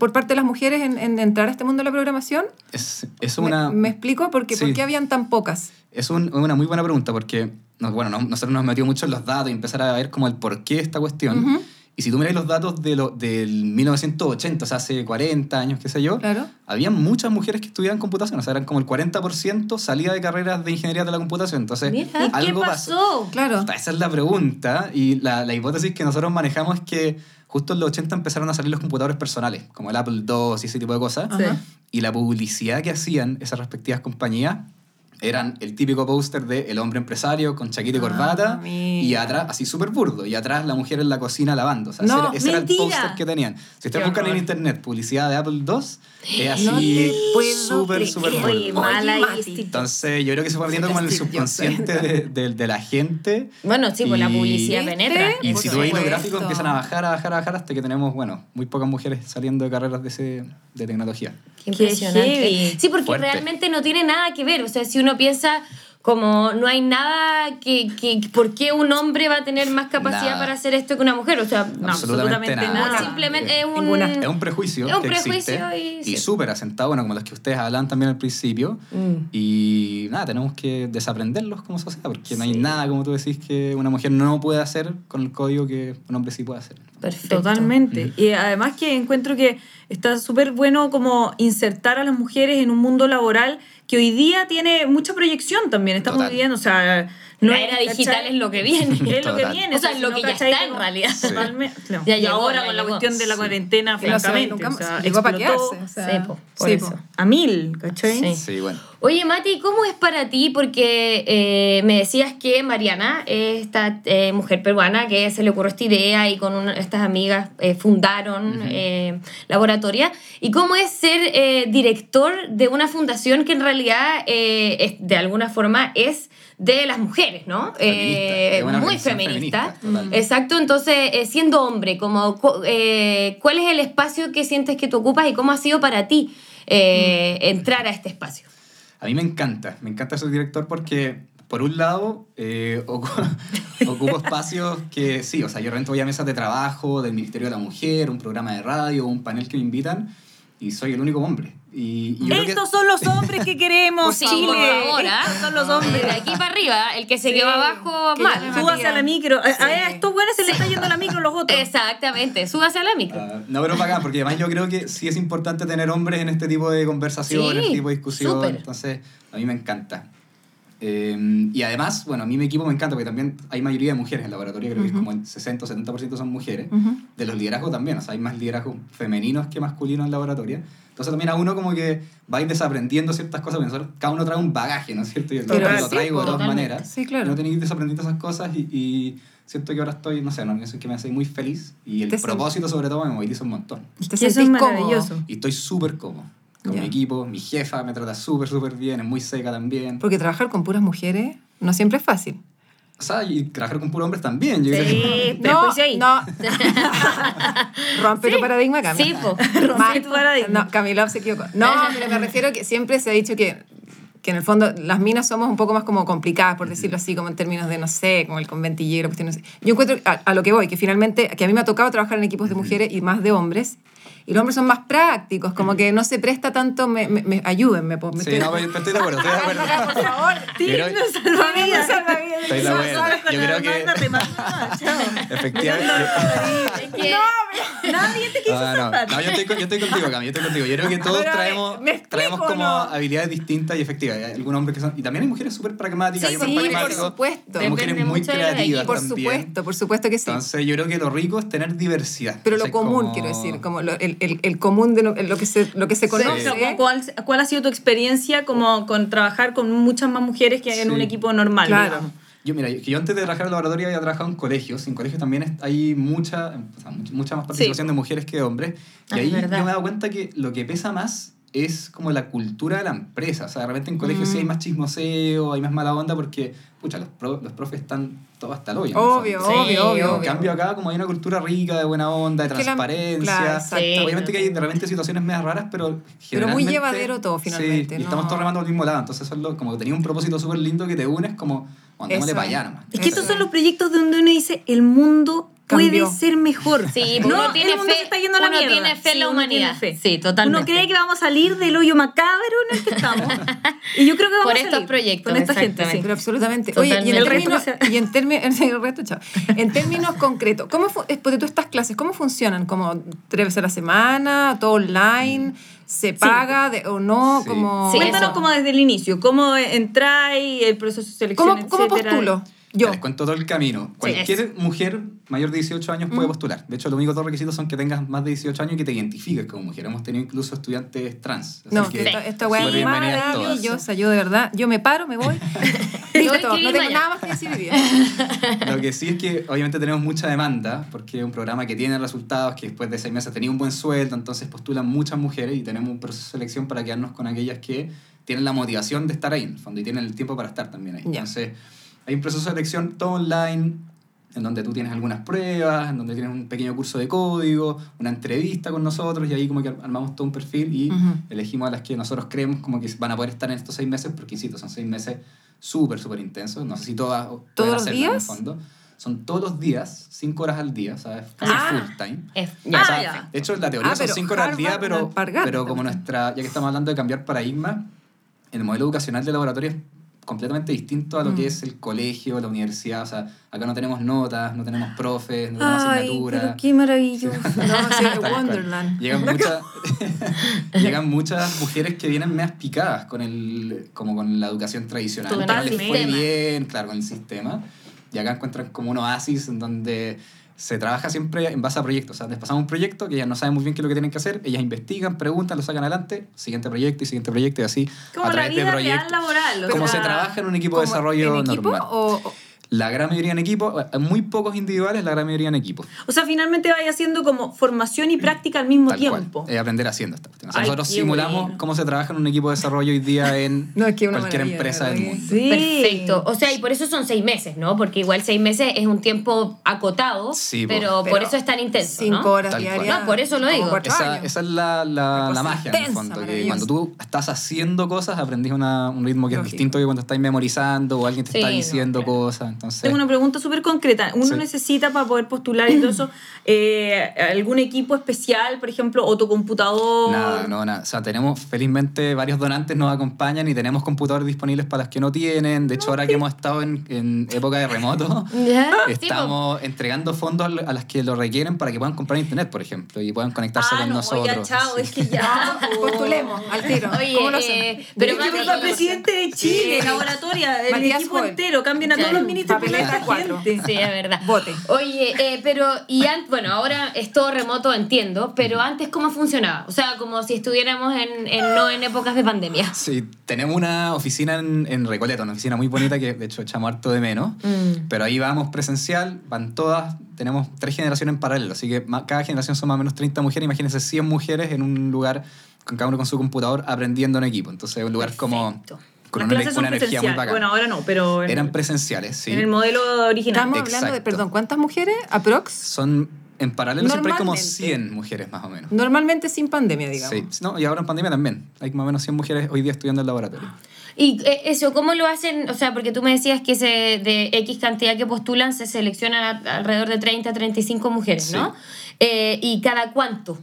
por parte de las mujeres en, en entrar a este mundo de la programación. Es, es Me- una... ¿Me, explico? Porque, ¿Por Sí. qué habían tan pocas? Es un- una muy buena pregunta porque, nos- bueno, no- nosotros nos hemos metido mucho en los datos y empezar a ver como el porqué de esta cuestión. Y si tú miras los datos de lo, del 1980, o sea, hace 40 años, qué sé yo, Claro. había muchas mujeres que estudiaban computación, o sea, eran como el 40% salía de carreras de ingeniería de la computación. Entonces, Mira. ¿Y qué algo pasó? Claro. Esa es la pregunta y la, la hipótesis que nosotros manejamos es que justo en los 80 empezaron a salir los computadores personales, como el Apple II y ese tipo de cosas. Sí. Y la publicidad que hacían esas respectivas compañías eran el típico póster de el hombre empresario con chaqueta y Ah, corbata y atrás, así súper burdo, y atrás la mujer en la cocina lavando. O sea, No, ese era, ese era el póster que tenían. Si ustedes buscan en internet publicidad de Apple II, es así súper, súper Jobs. Entonces, yo creo que se fue metiendo como en el subconsciente de, de- de la gente. Bueno, sí, pues la publicidad penetra. Y si tú ves los gráficos empiezan a bajar, a bajar, a bajar hasta que tenemos, bueno, muy pocas mujeres saliendo de carreras de, ese, de tecnología. Impresionante. Sí, porque Fuerte. realmente no tiene nada que ver. O sea, si uno piensa como no hay nada que, que ¿por qué un hombre va a tener más capacidad Nada. para hacer esto que una mujer? O sea, No, Absolutamente absolutamente nada. nada. simplemente es un Ninguna. Es un prejuicio Es un que prejuicio existe y- sí. súper asentado, bueno, como los que ustedes hablan también al principio. Mm. Y nada, tenemos que desaprenderlos como sociedad, porque no hay nada, como tú decís, que una mujer no puede hacer con el código que un hombre sí puede hacer. Perfecto. Totalmente. Y además que encuentro que está súper bueno como insertar a las mujeres en un mundo laboral que hoy día tiene mucha proyección también. Estamos Total. viviendo, o sea... La es, era digital ¿cachai? es lo que viene. Es lo que viene. O sea, lo no, que ya está en realidad. Totalmente. No. Ya y llegó, ahora ya con la cuestión de la Sí. cuarentena, no francamente. nunca o sea, explotó quedarse. o sea, Sí, po, por sí, eso. po, a mil, ¿cachai? Sí. Sí, bueno. Oye, Mati, ¿cómo es para ti? Porque eh, me decías que Mariana, esta eh, mujer peruana que se le ocurrió esta idea y con una- estas amigas eh, fundaron eh, Laboratoria. ¿Y cómo es ser eh, director de una fundación que en realidad, eh, es- de alguna forma, es de las mujeres, ¿no? Feminista, muy feminista. Exacto, entonces, eh, siendo hombre, como, cu- eh, ¿cuál es el espacio que sientes que tú ocupas y cómo ha sido para ti eh, entrar a este espacio? A mí me encanta, me encanta ser director porque, por un lado, eh, ocu- ocupo espacios que sí, o sea, yo realmente voy a mesas de trabajo del Ministerio de la Mujer, un programa de radio, un panel que me invitan y soy el único hombre. Y, que- Estos son los hombres que queremos, Sí, Chile. por favor. Estos son los hombres. De aquí para arriba, el que se Sí, quedó abajo, que mal. Súbase a la micro. A- A, Sí. estos buenos se le está yendo la micro a los otros. Exactamente, súbase a la micro. Ah, no, pero bacán, porque además yo creo que sí es importante tener hombres en este tipo de conversaciones, Sí, este tipo de discusión. súper. Entonces, a mí me encanta. Eh, y además, bueno, a mí mi equipo me encanta porque también hay mayoría de mujeres en el laboratorio, creo que es como el 60 o 70% son mujeres. Ujú. De los liderazgos también, o sea, hay más liderazgos femeninos que masculinos en el laboratorio. Entonces también a uno como que va a ir desaprendiendo ciertas cosas, porque nosotros- cada uno trae un bagaje, ¿no es cierto? Y yo Pero lo traigo de totalmente. maneras. Sí, claro. No tenéis que ir desaprendiendo esas cosas y, y siento que ahora estoy, no sé, no, eso es que me hace muy feliz y el Te propósito sobre todo me moviliza un montón. Te Y eso es sentís cómodo. maravilloso. Y estoy súper cómodo con Ya. mi equipo, mi jefa me trata súper, súper bien, es muy seca también. Porque trabajar con puras mujeres no siempre es fácil. O sea, y trabajar con puros hombres también. Yo creo Sí, prejuicio ahí. no. Rompe tu paradigma, Cami. Sí, po. Rompe tu paradigma. No, Camila se equivocó. No, pero me refiero que siempre se ha dicho que, que en el fondo las minas somos un poco más como complicadas, por decirlo así, como en términos de, no sé, como el conventillero, cuestiones así. Yo encuentro a, a lo que voy, que finalmente, que a mí me ha tocado trabajar en equipos de mujeres y más de hombres, y los hombres son más prácticos, como que no se presta tanto, me, me, me- ayúdenme. po, me Sí, estoy- no, pero estoy de acuerdo, estoy de acuerdo. Por favor. Yo creo- Digno salvavidas. Estoy de acuerdo. Yo creo que efectivamente. Que- Nadie te quiso no, salvar. no, yo estoy, con- yo estoy contigo, Cami, yo estoy contigo. Yo creo que todos traemos, ¿me explico traemos como no? habilidades distintas y efectivas. Hay algunos hombres que son... Y también hay mujeres súper pragmáticas, Sí, sí, por supuesto. Hay mujeres Depende muy creativas. Por supuesto, por supuesto que sí. Entonces yo creo que lo rico es tener diversidad. Pero lo común, quiero decir, como lo- el, el, el común de lo, lo que se, lo que se Sí, conoce. pero ¿cuál, ¿Cuál ha sido tu experiencia como con trabajar con muchas más mujeres que en Sí. un equipo normal? Claro. digamos? Yo, mira, yo, que yo antes de trabajar en el laboratorio había trabajado en colegios. En colegios también hay mucha, o sea, mucha, más participación de mujeres que de hombres. Y Ah, ahí yo me he dado cuenta que lo que pesa más es como la cultura de la empresa. O sea, de repente en colegios Mm. sí hay más chismoseo, hay más mala onda porque, pucha, los, pro- los profes están todos hasta el hoyo. Obvio. Sí, obvio, obvio, En cambio acá como hay una cultura rica, de buena onda, de Que la- transparencia. claro. Sí. Obviamente que hay de repente situaciones medio raras, pero Pero muy llevadero todo, finalmente, Sí, y estamos todos remando al mismo lado. Entonces eso es lo, como que tenía un propósito súper lindo que te unes como, Eso para allá es. nomás. Es que Eso. estos son los proyectos donde uno dice, el mundo puede ser mejor. Sí, no, uno tiene el mundo fe- se está yendo a la uno mierda. tiene fe en la uno tiene humanidad. fe. Sí, totalmente. Uno cree que vamos a salir del hoyo macabro en el que estamos. y yo creo que vamos Por a estos salir proyectos, con esta gente. sí. Pero absolutamente. Oye, y en Totalmente. El términos, y en términos, el resto, chao. En términos concretos, ¿cómo fu- eh, porque tú estas clases, cómo funcionan? ¿Como tres veces a la semana, todo online, se paga de- o no? Sí. Como, Sí, Cuéntanos eso. como desde el inicio, cómo entráis, el proceso de selección, ¿Cómo, cómo postulo? Yo. Les cuento todo el camino. Cualquier mujer mayor de 18 años puede postular. De hecho, los únicos dos requisitos son que tengas más de 18 años y que te identifiques como mujer. Hemos tenido incluso estudiantes trans. Así No, que esta, esta weá es maravillosa. Yo de verdad, yo me paro, me voy. Listo, no tengo nada más que decir hoy día. Lo que sí es que obviamente tenemos mucha demanda porque es un programa que tiene resultados, que después de seis meses tenía un buen sueldo, entonces postulan muchas mujeres y tenemos un proceso de selección para quedarnos con aquellas que tienen la motivación de estar ahí, en el fondo, y tienen el tiempo para estar también ahí. Entonces, hay un proceso de selección todo online, en donde tú tienes algunas pruebas, en donde tienes un pequeño curso de código, una entrevista con nosotros, y ahí como que armamos todo un perfil y Ujú. elegimos a las que nosotros creemos como que van a poder estar en estos seis meses, porque insisto, son seis meses súper, súper intensos. No sé si todas ¿Todos los hacerlo en el días? fondo. Son todos los días, cinco horas al día, ¿sabes? Casi Ah. full time. Es- Ah, ya. O sea, ya. De hecho, la teoría Ah, son pero cinco horas al día, pero, pero como nuestra, ya que estamos hablando de cambiar paradigma, el modelo educacional de laboratorio es completamente distinto a lo Mm. que es el colegio, la universidad. O sea, acá no tenemos notas, no tenemos profes, no tenemos Ay, asignatura. pero qué maravilloso. No, sí. Wonderland. Llegan muchas, llegan muchas mujeres que vienen más picadas con el, como con la educación tradicional. que no les fue bien, claro, con el sistema. Y acá encuentran como un oasis en donde se trabaja siempre en base a proyectos. O sea, les pasamos un proyecto que ellas no saben muy bien qué es lo que tienen que hacer, ellas investigan, preguntan, lo sacan adelante, siguiente proyecto y siguiente proyecto y así Como a través de vida proyectos. laboral. o Como sea, se trabaja en un equipo de ¿Cómo, desarrollo equipo normal. o- o- La gran mayoría en equipo, muy pocos individuales, la gran mayoría en equipo. O sea, finalmente vaya haciendo como formación y práctica al mismo Tal tiempo. cual. Es aprender haciendo esta cuestión. O sea, Ay, nosotros simulamos bueno. cómo se trabaja en un equipo de desarrollo hoy día en No, es que una cualquier empresa de del mundo. Sí. Perfecto. O sea, y por eso son seis meses, ¿no? Porque igual seis meses es un tiempo acotado, Sí, pero, por eso es tan intenso, Cinco ¿no? horas diarias. No, por eso lo digo. Esa, esa es la, magia en el intensa, fondo, que maravillosa. cuando tú estás haciendo cosas aprendís una- un ritmo que Lógico. es distinto que cuando estás memorizando o alguien te Sí, está no, diciendo claro. cosas. Entonces, Tengo una pregunta súper concreta. ¿Uno Sí. necesita para poder postular y todo eso eh, algún equipo especial, por ejemplo, o tu computador? Nada, no, nada. O sea, tenemos, felizmente, varios donantes nos acompañan y tenemos computadores disponibles para las que no tienen. De hecho, ahora que hemos estado en, en época de remoto. Sí, estamos entregando fondos a las que lo requieren para que puedan comprar internet, por ejemplo, y puedan conectarse Ah, con no, nosotros. ya, chao, Sí. es que ya. Ah, Postulemos al tiro. Oye, ¿Cómo lo eh, pero Pero presidente de Chile, Sí. laboratoria, el Matías equipo Hall. entero, cambian a todos los ministros Papeleta esta cuatro. gente. Sí, es verdad. Vote. Oye, eh, pero, y an- bueno, ahora es todo remoto, entiendo, pero antes, ¿cómo funcionaba? O sea, como si estuviéramos en, en- no en épocas de pandemia. Sí, tenemos una oficina en, en Recoleta, una oficina muy bonita que de hecho echamos harto de menos. Mm. Pero ahí vamos presencial, van todas, tenemos tres generaciones en paralelo, así que cada generación son más o menos 30 mujeres, imagínense 100 mujeres en un lugar, con cada uno con su computador, aprendiendo en equipo. Entonces es un lugar como Perfecto. Con Las una, clases son energía muy presenciales. bacana. Bueno, ahora no, pero en, Eran presenciales, sí. en el modelo original. Estamos hablando de, perdón, ¿cuántas mujeres? ¿Aprox? Son, en paralelo siempre hay como Normalmente. 100 mujeres más o menos. Normalmente sin pandemia, digamos. Sí, no, y ahora en pandemia también. Hay más o menos 100 mujeres hoy día estudiando en el laboratorio. Y eh, eso, ¿cómo lo hacen? O sea, porque tú me decías que se, de X cantidad que postulan se seleccionan a- alrededor de 30, 35 mujeres, ¿no? Eh, ¿Y cada cuánto?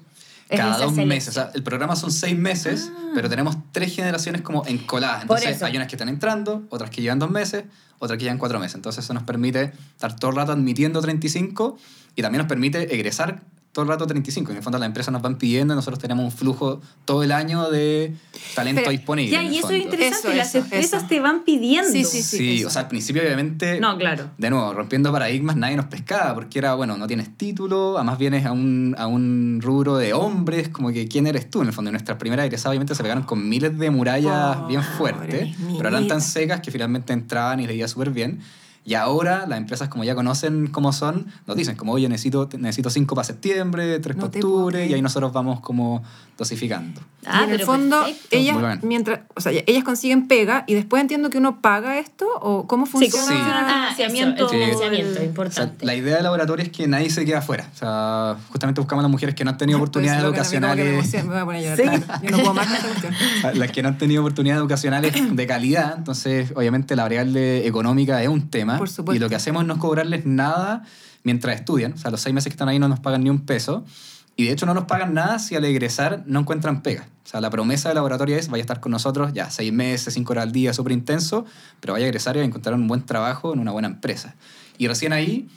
Es Cada dos selección? meses. O sea, el programa son seis meses, pero tenemos tres generaciones como encoladas. Entonces hay unas que están entrando, otras que llevan dos meses, otras que llevan cuatro meses. Entonces eso nos permite estar todo el rato admitiendo 35 y también nos permite egresar todo el rato 35. En el fondo las empresas nos van pidiendo y nosotros tenemos un flujo todo el año de talento Pero, disponible. Ya, y eso es interesante, Eso, las eso, empresas eso. te van pidiendo. Sí, sí, Sí, eso. o sea, al principio obviamente... No, claro. De nuevo, rompiendo paradigmas, nadie nos pescaba, porque era, bueno, no tienes título, además vienes a un, a un rubro de hombres, como que ¿quién eres tú? En el fondo, nuestras primeras egresadas obviamente se pegaron con miles de murallas Pobre bien fuertes, pero eran tan secas que finalmente entraban y les iba súper bien. Y ahora las empresas, como ya conocen cómo son, nos dicen como, oye, necesito, necesito cinco para septiembre, tres No para octubre, y ahí nosotros vamos como dosificando. Ah, y en el fondo, perfecto. ellas, mientras, o sea, ellas consiguen pega y después entiendo que uno paga esto o cómo Sí, funciona. ¿cómo funciona el Ah, eso, financiamiento? el financiamiento, el- O sea, importante. la idea del laboratorio es que nadie se quede afuera. O sea, justamente buscamos a las mujeres que no han tenido oportunidades Pues, lo que me educacionales. voy a poner a llorar, Sí. claro. Yo no puedo más con esta cuestión. las que no han tenido oportunidades educacionales de calidad, entonces obviamente la variable económica es un tema Por supuesto. y lo que hacemos no es cobrarles nada mientras estudian. O sea, los seis meses que están ahí no nos pagan ni un peso. Y de hecho no nos pagan nada si al egresar no encuentran pega. O sea, la promesa del laboratorio es, vaya a estar con nosotros ya seis meses, cinco horas al día, súper intenso, pero vaya a egresar y va a encontrar un buen trabajo en una buena empresa. Y recién ahí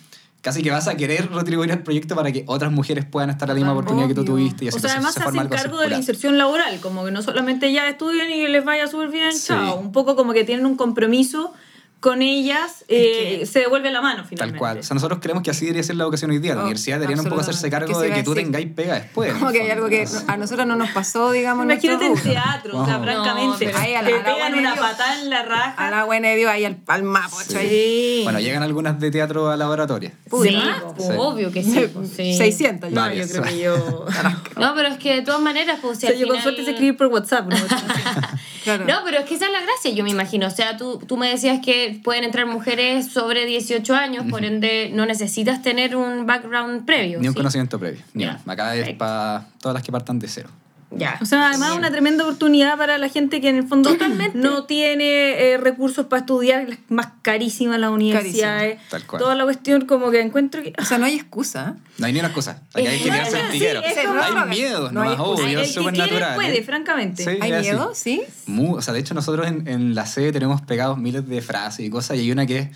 casi que vas a querer retribuir el proyecto para que otras mujeres puedan estar a la misma oportunidad que tú tuviste. Y así O sea, además se se hacen cargo de la inserción laboral, como que no solamente ya estudien y les vaya súper bien, Sí. chao. Un poco como que tienen un compromiso con ellas, eh, se devuelve la mano finalmente. Tal cual. O sea, nosotros creemos que así debería ser la educación hoy día. La Oh, universidad debería un poco hacerse cargo ¿Qué se de que tú tengáis pega después. Como que hay algo que a nosotros no nos pasó, digamos. Imagínate en teatro, o sea, francamente. No, Ahí a la- la pegan buena una patada en la raja. A la buena de Dios, ahí al, al mapo. Sí. ahí. Bueno, llegan algunas de teatro a laboratorio. Puta. Sí, pues, Sí. obvio que sí. pues, sí. 600, yo, Varias. yo creo que yo. No, pero es que de todas maneras, pues O si sea, al yo con suerte sé escribir por WhatsApp. ¿no? Claro. No, pero es que esa es la gracia, yo me imagino. O sea, tú, tú me decías que pueden entrar mujeres sobre 18 años, por ende no necesitas tener un background previo. Ni un ¿sí? conocimiento previo. Ni uno. Acá es perfecto. para todas las que partan de cero. Ya. O sea, además Bien. una tremenda oportunidad para la gente que en el fondo no tiene eh, recursos para estudiar, las más carísimas las universidades. Tal cual. Toda la cuestión como que encuentro que... O sea, no hay excusa. No hay ni una. Aquí hay que el sí, es hay miedos, No más excusa. obvio, es súper natural. puede, francamente. Sí. ¿Hay es miedo? ¿Sí? O sea, de hecho, nosotros en, en la sede tenemos pegados miles de frases y cosas, y hay una que es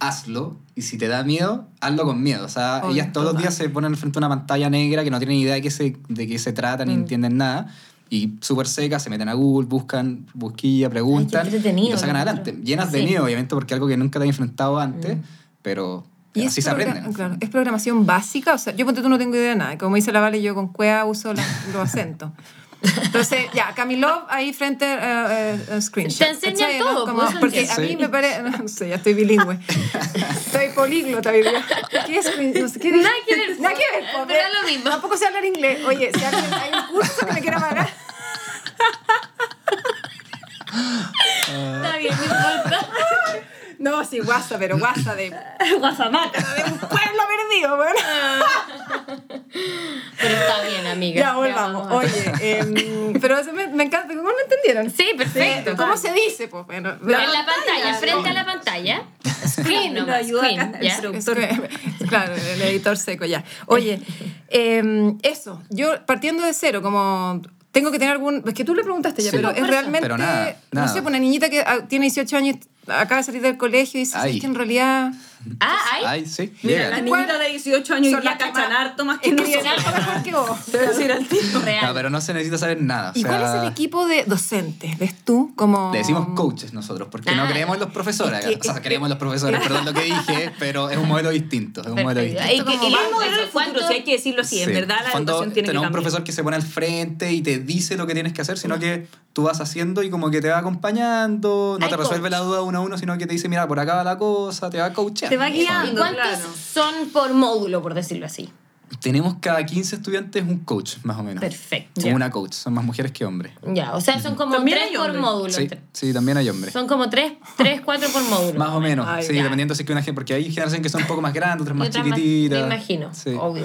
hazlo, y si te da miedo, hazlo con miedo. O sea, Obvio, ellas todos los días se ponen frente a una pantalla negra que no tienen idea de qué se, de qué se trata, Mm. ni entienden nada, y súper secas, se meten a Google, buscan, busquilla, preguntan, Ay, y lo sacan adelante. encuentro. Llenas de Sí. miedo, obviamente, porque es algo que nunca te has enfrentado antes, pero Y así se aprende. Claro, es programación básica. O sea, yo ponte tú no tengo idea de nada. Como dice la Vale, yo con cueva uso la- los acentos. Entonces, ya, Camilov ahí frente a a screenshot. Te enseñan ¿cachai, todo, Como- pues, porque a Sí. mí me parece, no sé, ya estoy bilingüe. Estoy políglota día. ¿Qué es? No sé, ¿qué? Nada que ver, Nada que ver, po, pero es lo mismo. Tampoco sé hablar inglés. Oye, si alguien hay un curso que me quiera pagar. Está bien, no importa. No, sí, guasa, pero guasa de, de Guasamaca. un pueblo perdido, bueno. Pero está bien, amiga. Ya, volvamos. Oye, em, pero eso me, me encanta. ¿Cómo lo entendieron? Sí, perfecto. ¿Cómo se dice? Pues, bueno, en la pantalla, frente a la pantalla. Screen nomás, ayuda claro, el editor seco ya. Oye, em, eso, yo partiendo de cero, como tengo que tener algún... Es que tú le preguntaste ya, Sí. pero es realmente... Pero nada, No sé, pues una niñita que ah, tiene 18 años, acaba de salir del colegio y dice, Ay. "Es que en realidad... Ah, hay. Ay, sí, Mira, llegan. las niñitas de 18 años Son las que cachan harto más que nosotros. mejor que vos. Te voy a decir al. Real. No, pero no se necesita saber nada. o ¿Y cuál es el equipo de docentes? ¿Ves tú? Como... Le decimos coaches nosotros, porque no Ah. creemos en los profesores. Es que- o sea, creemos en los profesores, perdón lo que dije, pero es un modelo distinto. Es un modelo distinto. Ey, que- El y- modelo del eso, futuro, ¿cuánto- si hay que decirlo así, en verdad la Cuando educación tiene que tenemos un cambiar. profesor que se pone al frente y te dice lo que tienes que hacer, sino que tú vas haciendo y como que te va acompañando, no Hay te resuelve coach. la duda uno a uno, sino que te dice, mira, por acá va la cosa, te va coachando. Te va guiando. ¿Y cuántos claro. son por módulo, por decirlo así? Tenemos cada 15 estudiantes un coach, más o menos. Perfecto. Una coach, son más mujeres que hombres. Ya, o sea, son como También tres hay por hombres. módulo. Sí, sí, también hay hombres. Son como tres, tres, cuatro por módulo. Más o menos, Ay, sí, ya. dependiendo si es que una gente, porque hay generaciones que son un poco más grandes, otras más chiquititas. Me imagino, Sí. obvio.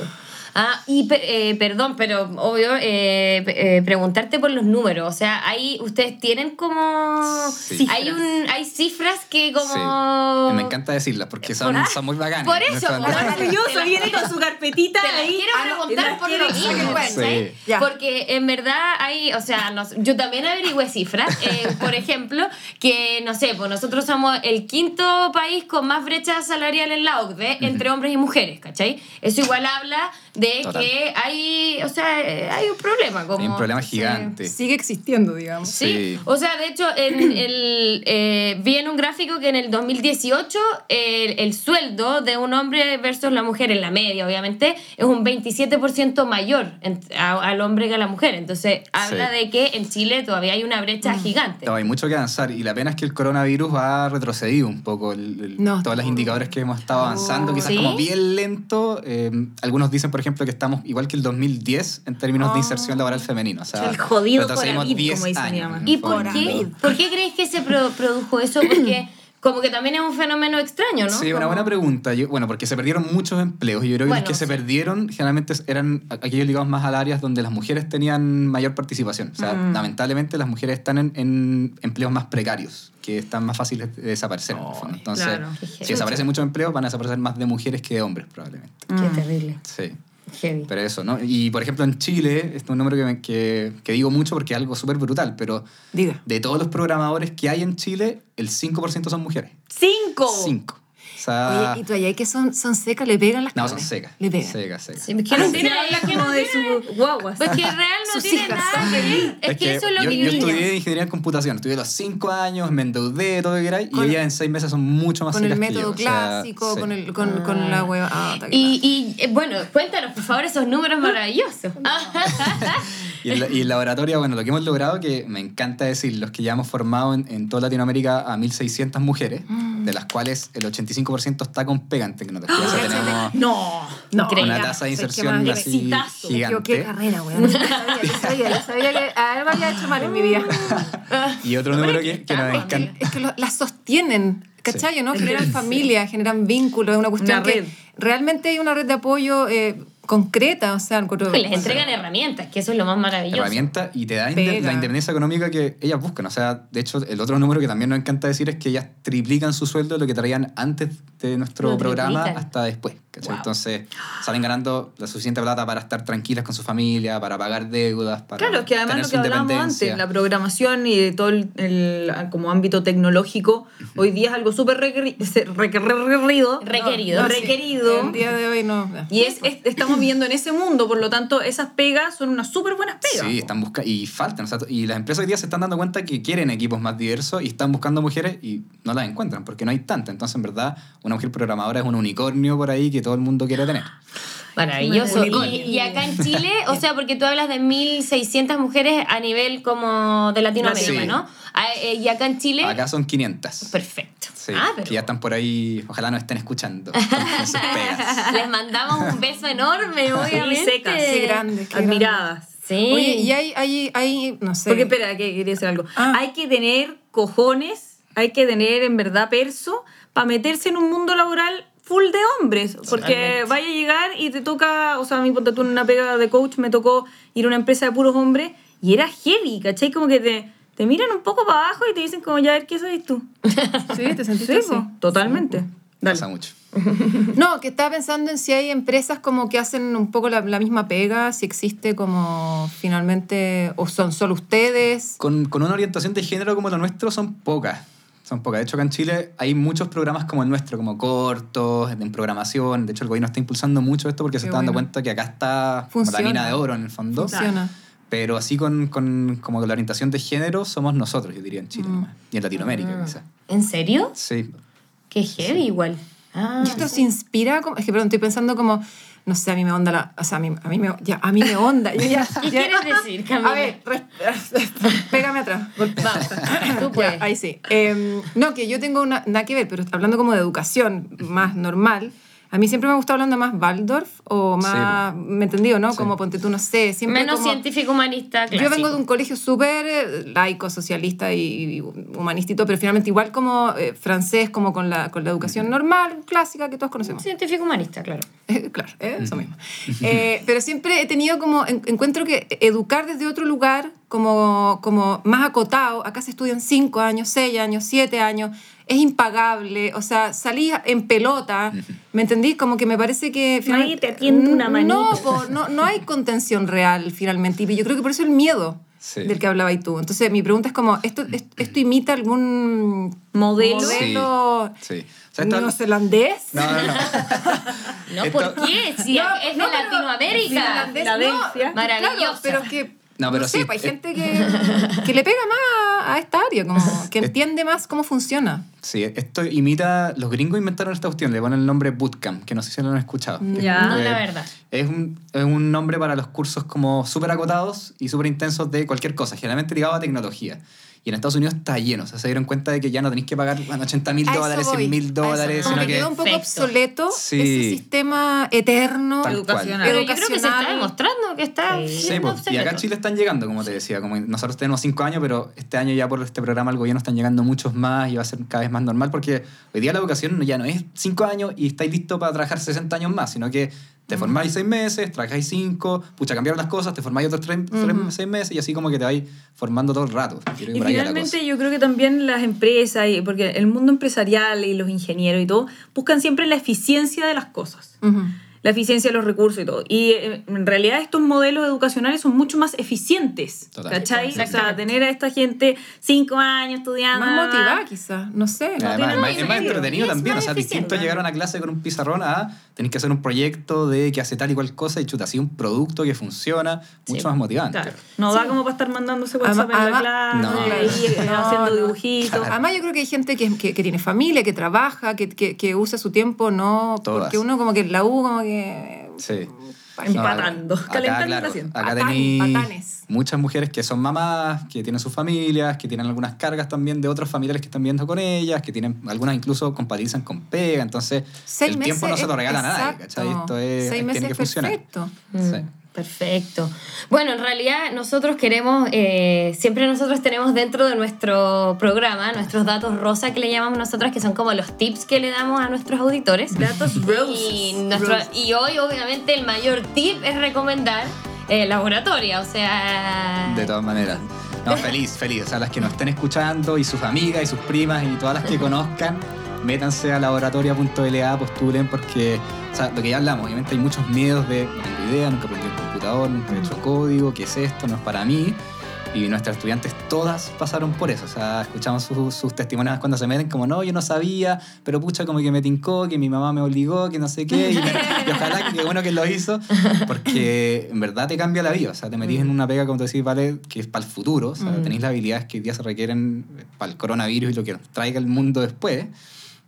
Ah, y eh, perdón, pero obvio, eh, eh, preguntarte por los números. O sea, ahí ustedes tienen como. Sí. Hay, un, hay cifras que Sí. como. Me encanta decirlas porque son, Por- son muy bacanas. por eso, No están- por- Maravilloso, viene con su carpetita Te ahí. quiero Ah, no, preguntar las por lo mismo. Sí. Porque en verdad hay, o sea, nos- yo también averigüé cifras. eh, por ejemplo, que no sé, pues nosotros somos el quinto país con más brecha salarial en la OCDE entre hombres y mujeres, ¿cachai? Eso igual habla de Total. que hay, o sea, hay un problema. Como, Hay un problema sí. gigante. Sigue existiendo, digamos. Sí. Sí. o sea, de hecho, en el, eh, vi en un gráfico que en el 2018 el, el sueldo de un hombre versus la mujer, en la media, obviamente, es un 27% mayor en- a- al hombre que a la mujer. Entonces, habla Sí. de que en Chile todavía hay una brecha gigante. No, hay mucho que avanzar y la pena es que el coronavirus ha retrocedido un poco el- el- No, todos los indicadores que hemos estado avanzando, Oh. quizás ¿Sí? como bien lento. Eh, algunos dicen, por ejemplo, que estamos igual que el 2010 en términos Oh. de inserción laboral femenina. O sea, El jodido Coravit, 10 como dicen, años, en ¿Y por qué, por qué crees que se pro- produjo eso? Porque Como que también es un fenómeno extraño, ¿no? Sí, una Como- buena pregunta. Yo- bueno, porque se perdieron muchos empleos y yo creo que Bueno, los que se sí. perdieron generalmente eran aquellos ligados más al áreas donde las mujeres tenían mayor participación. O sea, Mm. lamentablemente las mujeres están en, en empleos más precarios, que están más fáciles de desaparecer. en el fondo. Entonces, claro. Si desaparecen muchos empleos, van a desaparecer más de mujeres que de hombres, probablemente. Qué Mm. terrible. Sí. Heavy. Pero eso, ¿no? Y por ejemplo en Chile, este es un número que, me- que, que digo mucho porque es algo súper brutal, pero Diga. de todos los programadores que hay en Chile, el 5% son mujeres. ¡Cinco! 5. O sea, Oye, y tú allá que son, son secas, le pegan las no, son secas. Le pegan. Secas, secas. Sí, que no tiene, habla es que como de tiene- sus guaguas. Pues que real no tiene hijas. nada que ver. Es, que, eso es lo yo, que yo estudié ingeniería en computación, estudié los 5 años, me endeudé, todo lo que queráis, y ellas en 6 meses son mucho más Con el secas que yo, método o sea, clásico, sí. con, el, con, con la hueva. Ah, Y, y, eh, bueno, cuéntanos, por favor, esos números maravillosos. Y la- y en laboratorio, bueno, lo que hemos logrado, que me encanta decir, los que ya hemos formado en, en toda Latinoamérica a 1.600 mujeres, Mm. de las cuales el 85% está con pega en tecnología. O sea, tenemos No. No, una tasa de qué inserción así exitazo. Me gigante. carrera, weón. Yo sabía, yo sabía, yo sabía que algo había hecho mal en mi vida. Y otro número que, que nos encanta. Es que lo- las sostienen, ¿cachai? Sí. ¿no? Generan familia, generan vínculos, es una cuestión Una que realmente hay una red de apoyo eh, concreta, o sea, encuentro- Les entregan herramientas, que eso es lo más maravilloso. herramienta y te da la independencia económica que ellas buscan. O sea, de hecho, el otro número que también nos encanta decir es que ellas triplican su sueldo de lo que traían antes de nuestro Lo programa triplican. hasta después. Entonces, salen ganando la suficiente plata para estar tranquilas con su familia, para pagar deudas, para Claro, es que además tener lo que hablábamos independencia. antes, la programación y todo el, el- como ámbito tecnológico, hoy día es algo súper requeri- se- requerido. Requerido. No, sí, requerido. El día de hoy no. Y es, es- estamos viviendo en ese mundo, por lo tanto, esas pegas son unas súper buenas pegas. Sí, están buscando y faltan. o sea, y las empresas hoy día se están dando cuenta que quieren equipos más diversos y están buscando mujeres y no las encuentran porque no hay tantas. Entonces, en verdad, una mujer programadora es un unicornio por ahí que todo el mundo quiere tener. Maravilloso. Y, y acá en Chile, o sea, porque tú hablas de 1.600 mujeres a nivel como de Latinoamérica, Sí. ¿no? Ah, eh, Y acá en Chile... Acá son 500. Perfecto. Sí, ah, pero que ya están por ahí, ojalá nos estén escuchando. pegas. les mandamos un beso enorme, obviamente. secas. Qué grande, qué Admiradas. Sí. Oye, y hay, hay, hay, no sé. Porque espera, que quería decir algo. Ah. Hay que tener cojones, hay que tener en verdad perso para meterse en un mundo laboral full de hombres. Porque Totalmente. vaya a llegar y te toca, o sea, a mí ponte tú en una pega de coach me tocó ir a una empresa de puros hombres y era heavy, ¿cachai? Como que te, te miran un poco para abajo y te dicen como, ya a ver, ¿qué sois tú? Sí, te sentiste Sí, así. po, totalmente. Dale. Pasa mucho. No, que estaba pensando en si hay empresas como que hacen un poco la, la misma pega, si existe como finalmente, o son solo ustedes. Con, con una orientación de género como lo nuestro son pocas. Son pocas. De hecho, acá en Chile hay muchos programas como el nuestro, como cortos, en programación. De hecho, el gobierno está impulsando mucho esto porque se Qué está dando bueno. cuenta que acá está la mina de oro en el fondo. Funciona. Pero así con, con como la orientación de género somos nosotros, yo diría, en Chile. Mm. Y en Latinoamérica, Ah. quizás. ¿En serio? Sí. Qué heavy igual. Ah. Y esto se inspira, como, es que perdón, estoy pensando como, no sé, a mí me onda la, o sea, a mí, a mí me, ya, a mí me onda. Yo ya, ¿Qué ya- quieres decir, Camila? A ver, res- pégame atrás. Vamos, tú Ya, puedes. ahí sí. Eh, no, que yo tengo una, nada que ver, pero hablando como de educación más normal, a mí siempre me ha gustado hablando más Waldorf o más, ¿me entendió, no? Sí. Como ponte tú, no sé, siempre Menos como- científico humanista, Yo vengo de un colegio súper eh, laico, socialista y, y todo, pero finalmente igual como eh, francés, como con la, con la educación normal, clásica que todos conocemos. Científico humanista, claro. Eh, claro, eh, eso mismo. Eh, pero siempre he tenido como, en- encuentro que educar desde otro lugar, como, como más acotado, acá se estudian cinco años, seis años, siete años, es impagable, o sea, salí en pelota, ¿me entendí? Como que me parece que... Nadie te atiende una No, manito. po, no, no hay contención real finalmente, y yo creo que por eso el miedo Sí. del que hablabas tú. Entonces mi pregunta es como, ¿esto, esto, esto imita algún Modelo. modelo Sí. O sea, esto- neozelandés? No, no, no. No, ¿por qué? Si No, es no, de pero- Latinoamérica. No, claro, pero que No, pero sé, sí, pues, hay eh, gente que, que le pega más a esta área, como que entiende más cómo funciona. Sí, esto imita. Los gringos inventaron esta cuestión, le ponen el nombre Bootcamp, que no sé si lo han escuchado. Ya. No, Eh, la verdad. Es un, es un nombre para los cursos como súper acotados y súper intensos de cualquier cosa, generalmente ligado a tecnología. Y en Estados Unidos está lleno. O sea, se dieron cuenta de que ya no tenéis que pagar bueno, 80 mil dólares, voy. 100 mil dólares, sino que que... quedó un poco Perfecto. obsoleto Sí. ese sistema eterno. Tal Educacional. Pero yo creo que se está educacional. demostrando que está Sí. Pues, y acá en Chile están llegando, como te decía. Como nosotros tenemos cinco años, pero este año ya por este programa del gobierno están llegando muchos más y va a ser cada vez más normal porque hoy día la educación ya no es cinco años y estáis listos para trabajar 60 años más, sino que te formáis seis meses, trabajáis cinco, pucha, cambiaron las cosas, te formáis otros tres, tres- Ujú. seis meses y así como que te vais formando todo el rato. Y finalmente yo creo que también las empresas, y porque el mundo empresarial y los ingenieros y todo, buscan siempre la eficiencia de las cosas. Ujú. La eficiencia de los recursos y todo. Y eh, en realidad estos modelos educacionales son mucho más eficientes. Total. ¿Cachai? O sea, tener a esta gente cinco años estudiando. Más motivada quizás, no sé. Además, es más, es más entretenido también. O sea, distinto llegar a una clase con un pizarrón a tenéis que hacer un proyecto de que hace tal y cual cosa y chuta, así un producto que funciona, mucho más motivante. Claro. No da como para estar mandándose WhatsApp Además- en la clase, No. ahí, eh, No, haciendo no. dibujitos. Además, yo creo que hay gente que, que, que tiene familia, que trabaja, que, que, que usa su tiempo, no. Todas. Porque uno, como que en la U, como que. Sí. Empatando, acá, calentando claro, acá tenéis muchas mujeres que son mamás, que tienen sus familias, que tienen algunas cargas también de otros familiares que están viendo con ellas, que tienen algunas incluso compatibilizan con pega, entonces Seis el meses. tiempo no se lo regala a nadie. ¿cachai? Esto es, Seis meses tiene que es funcionar. perfecto. Mm, Sí. Perfecto. Bueno, en realidad nosotros queremos, eh, siempre nosotros tenemos dentro de nuestro programa nuestros datos rosa que le llamamos nosotras, que son como los tips que le damos a nuestros auditores. Datos roses. Y, nuestro- y hoy obviamente el mayor tip es recomendar eh, laboratoria, o sea... De todas maneras. No, feliz, feliz. O sea, las que nos estén escuchando y sus amigas y sus primas y todas las que conozcan, métanse a laboratoria.la, postulen porque, o sea, lo que ya hablamos, obviamente hay muchos miedos de, no tengo idea, nunca aprendí el computador, nunca he hecho código, ¿qué es esto? No es para mí. Y nuestras estudiantes todas pasaron por eso. O sea, escuchamos sus, sus testimonios cuando se meten como, no, yo no sabía, pero pucha, como que me tincó, que mi mamá me obligó, que no sé qué. Y, me- y ojalá que bueno que lo hizo, porque en verdad te cambia la vida. O sea, te metís en una pega, como te decís, vale, que es para el futuro. O sea, Mm. tenéis las habilidades que hoy día se requieren para el coronavirus y lo que nos traiga el mundo después.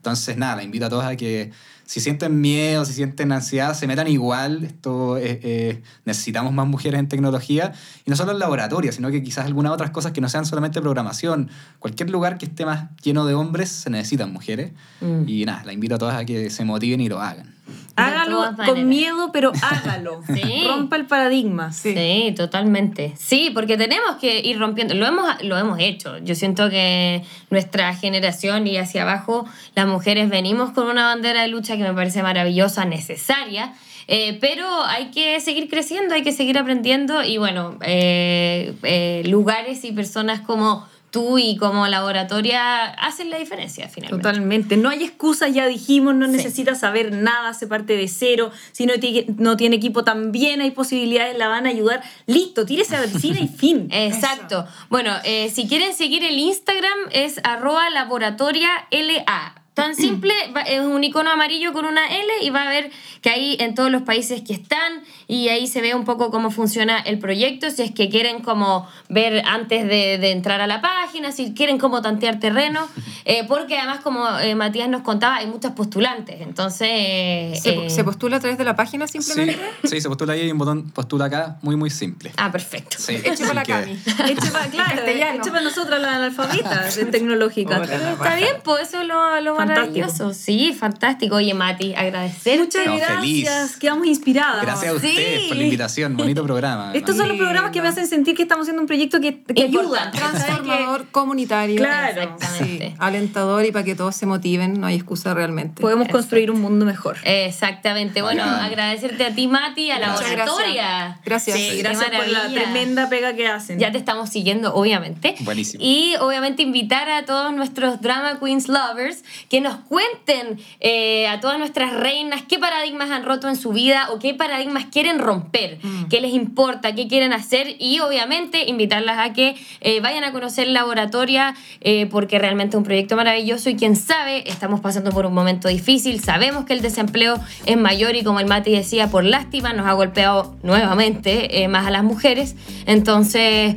Entonces, nada, la invito a todos a que si sienten miedo, si sienten ansiedad, se metan igual. Esto eh, eh, necesitamos más mujeres en tecnología y no solo en laboratorio, sino que quizás algunas otras cosas que no sean solamente programación. Cualquier lugar que esté más lleno de hombres se necesitan mujeres. Mm. Y nada, la invito a todas a que se motiven y lo hagan. Hágalo con miedo, pero hágalo. Sí. Rompa el paradigma. Sí. Sí, totalmente. Sí, porque tenemos que ir rompiendo. Lo hemos, lo hemos hecho. Yo siento que nuestra generación y hacia abajo, las mujeres venimos con una bandera de lucha que me parece maravillosa, necesaria. eh, pero hay que seguir creciendo, hay que seguir aprendiendo y bueno, eh, eh, lugares y personas como tú y como laboratoria hacen la diferencia finalmente. Totalmente. No hay excusas, ya dijimos, no Sí. necesita saber nada, se parte de cero. Si no, no tiene equipo, también hay posibilidades, la van a ayudar. Listo, tírese a la piscina y fin. Exacto. Bueno, eh, si quieren seguir el Instagram es arroba laboratoria LA. Tan simple, va- es un icono amarillo con una L y va a ver que ahí en todos los países que están y ahí se ve un poco cómo funciona el proyecto, si es que quieren como ver antes de, de entrar a la página, si quieren como tantear terreno, eh, porque además como eh, Matías nos contaba, hay muchas postulantes, entonces... ¿Se, eh, se postula a través de la página simplemente? sí, se postula ahí, hay un botón postula acá, muy, muy simple. Ah, perfecto. Sí, Eche así para la que- Cami. Eche para, claro, eche para nosotras las analfabetas de tecnológica. Hola, la Está bien, pues eso es lo, lo Fantástico. maravilloso. Sí, fantástico. Oye, Mati, agradecerte. Muchas No, gracias, feliz. quedamos inspiradas. Gracias a ustedes Sí. por la invitación, bonito programa. Estos son los programas que me hacen sentir que estamos haciendo un proyecto que, que ayuda. Transformador comunitario. Claro. Exactamente. Sí, alentador y para que todos se motiven, no hay excusa realmente. Podemos construir un mundo mejor. Exactamente. Bueno, agradecerte a ti, Mati, a la Muchas laboratoria. gracias. Gracias. Sí, Gracias por la tremenda pega que hacen. Ya te estamos siguiendo, obviamente. Buenísimo. Y obviamente invitar a todos nuestros Drama Queens lovers que nos cuenten eh, a todas nuestras reinas qué paradigmas han roto en su vida o qué paradigmas quieren romper, qué les importa, qué quieren hacer y obviamente invitarlas a que eh, vayan a conocer Laboratoria eh, porque realmente es un proyecto maravilloso y quién sabe, estamos pasando por un momento difícil, sabemos que el desempleo es mayor y como el Mati decía, por lástima nos ha golpeado nuevamente eh, más a las mujeres, entonces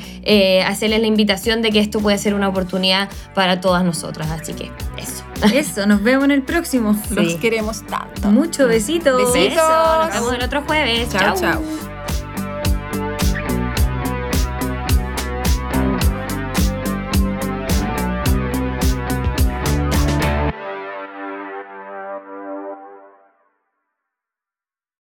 hacerles la invitación de que esto puede ser una oportunidad para todas nosotras, así que eso. Eso, nos vemos en el próximo. Los queremos tanto. Muchos besitos. Besitos. Eso, nos vemos el otro jueves. Chao, Chau. chao.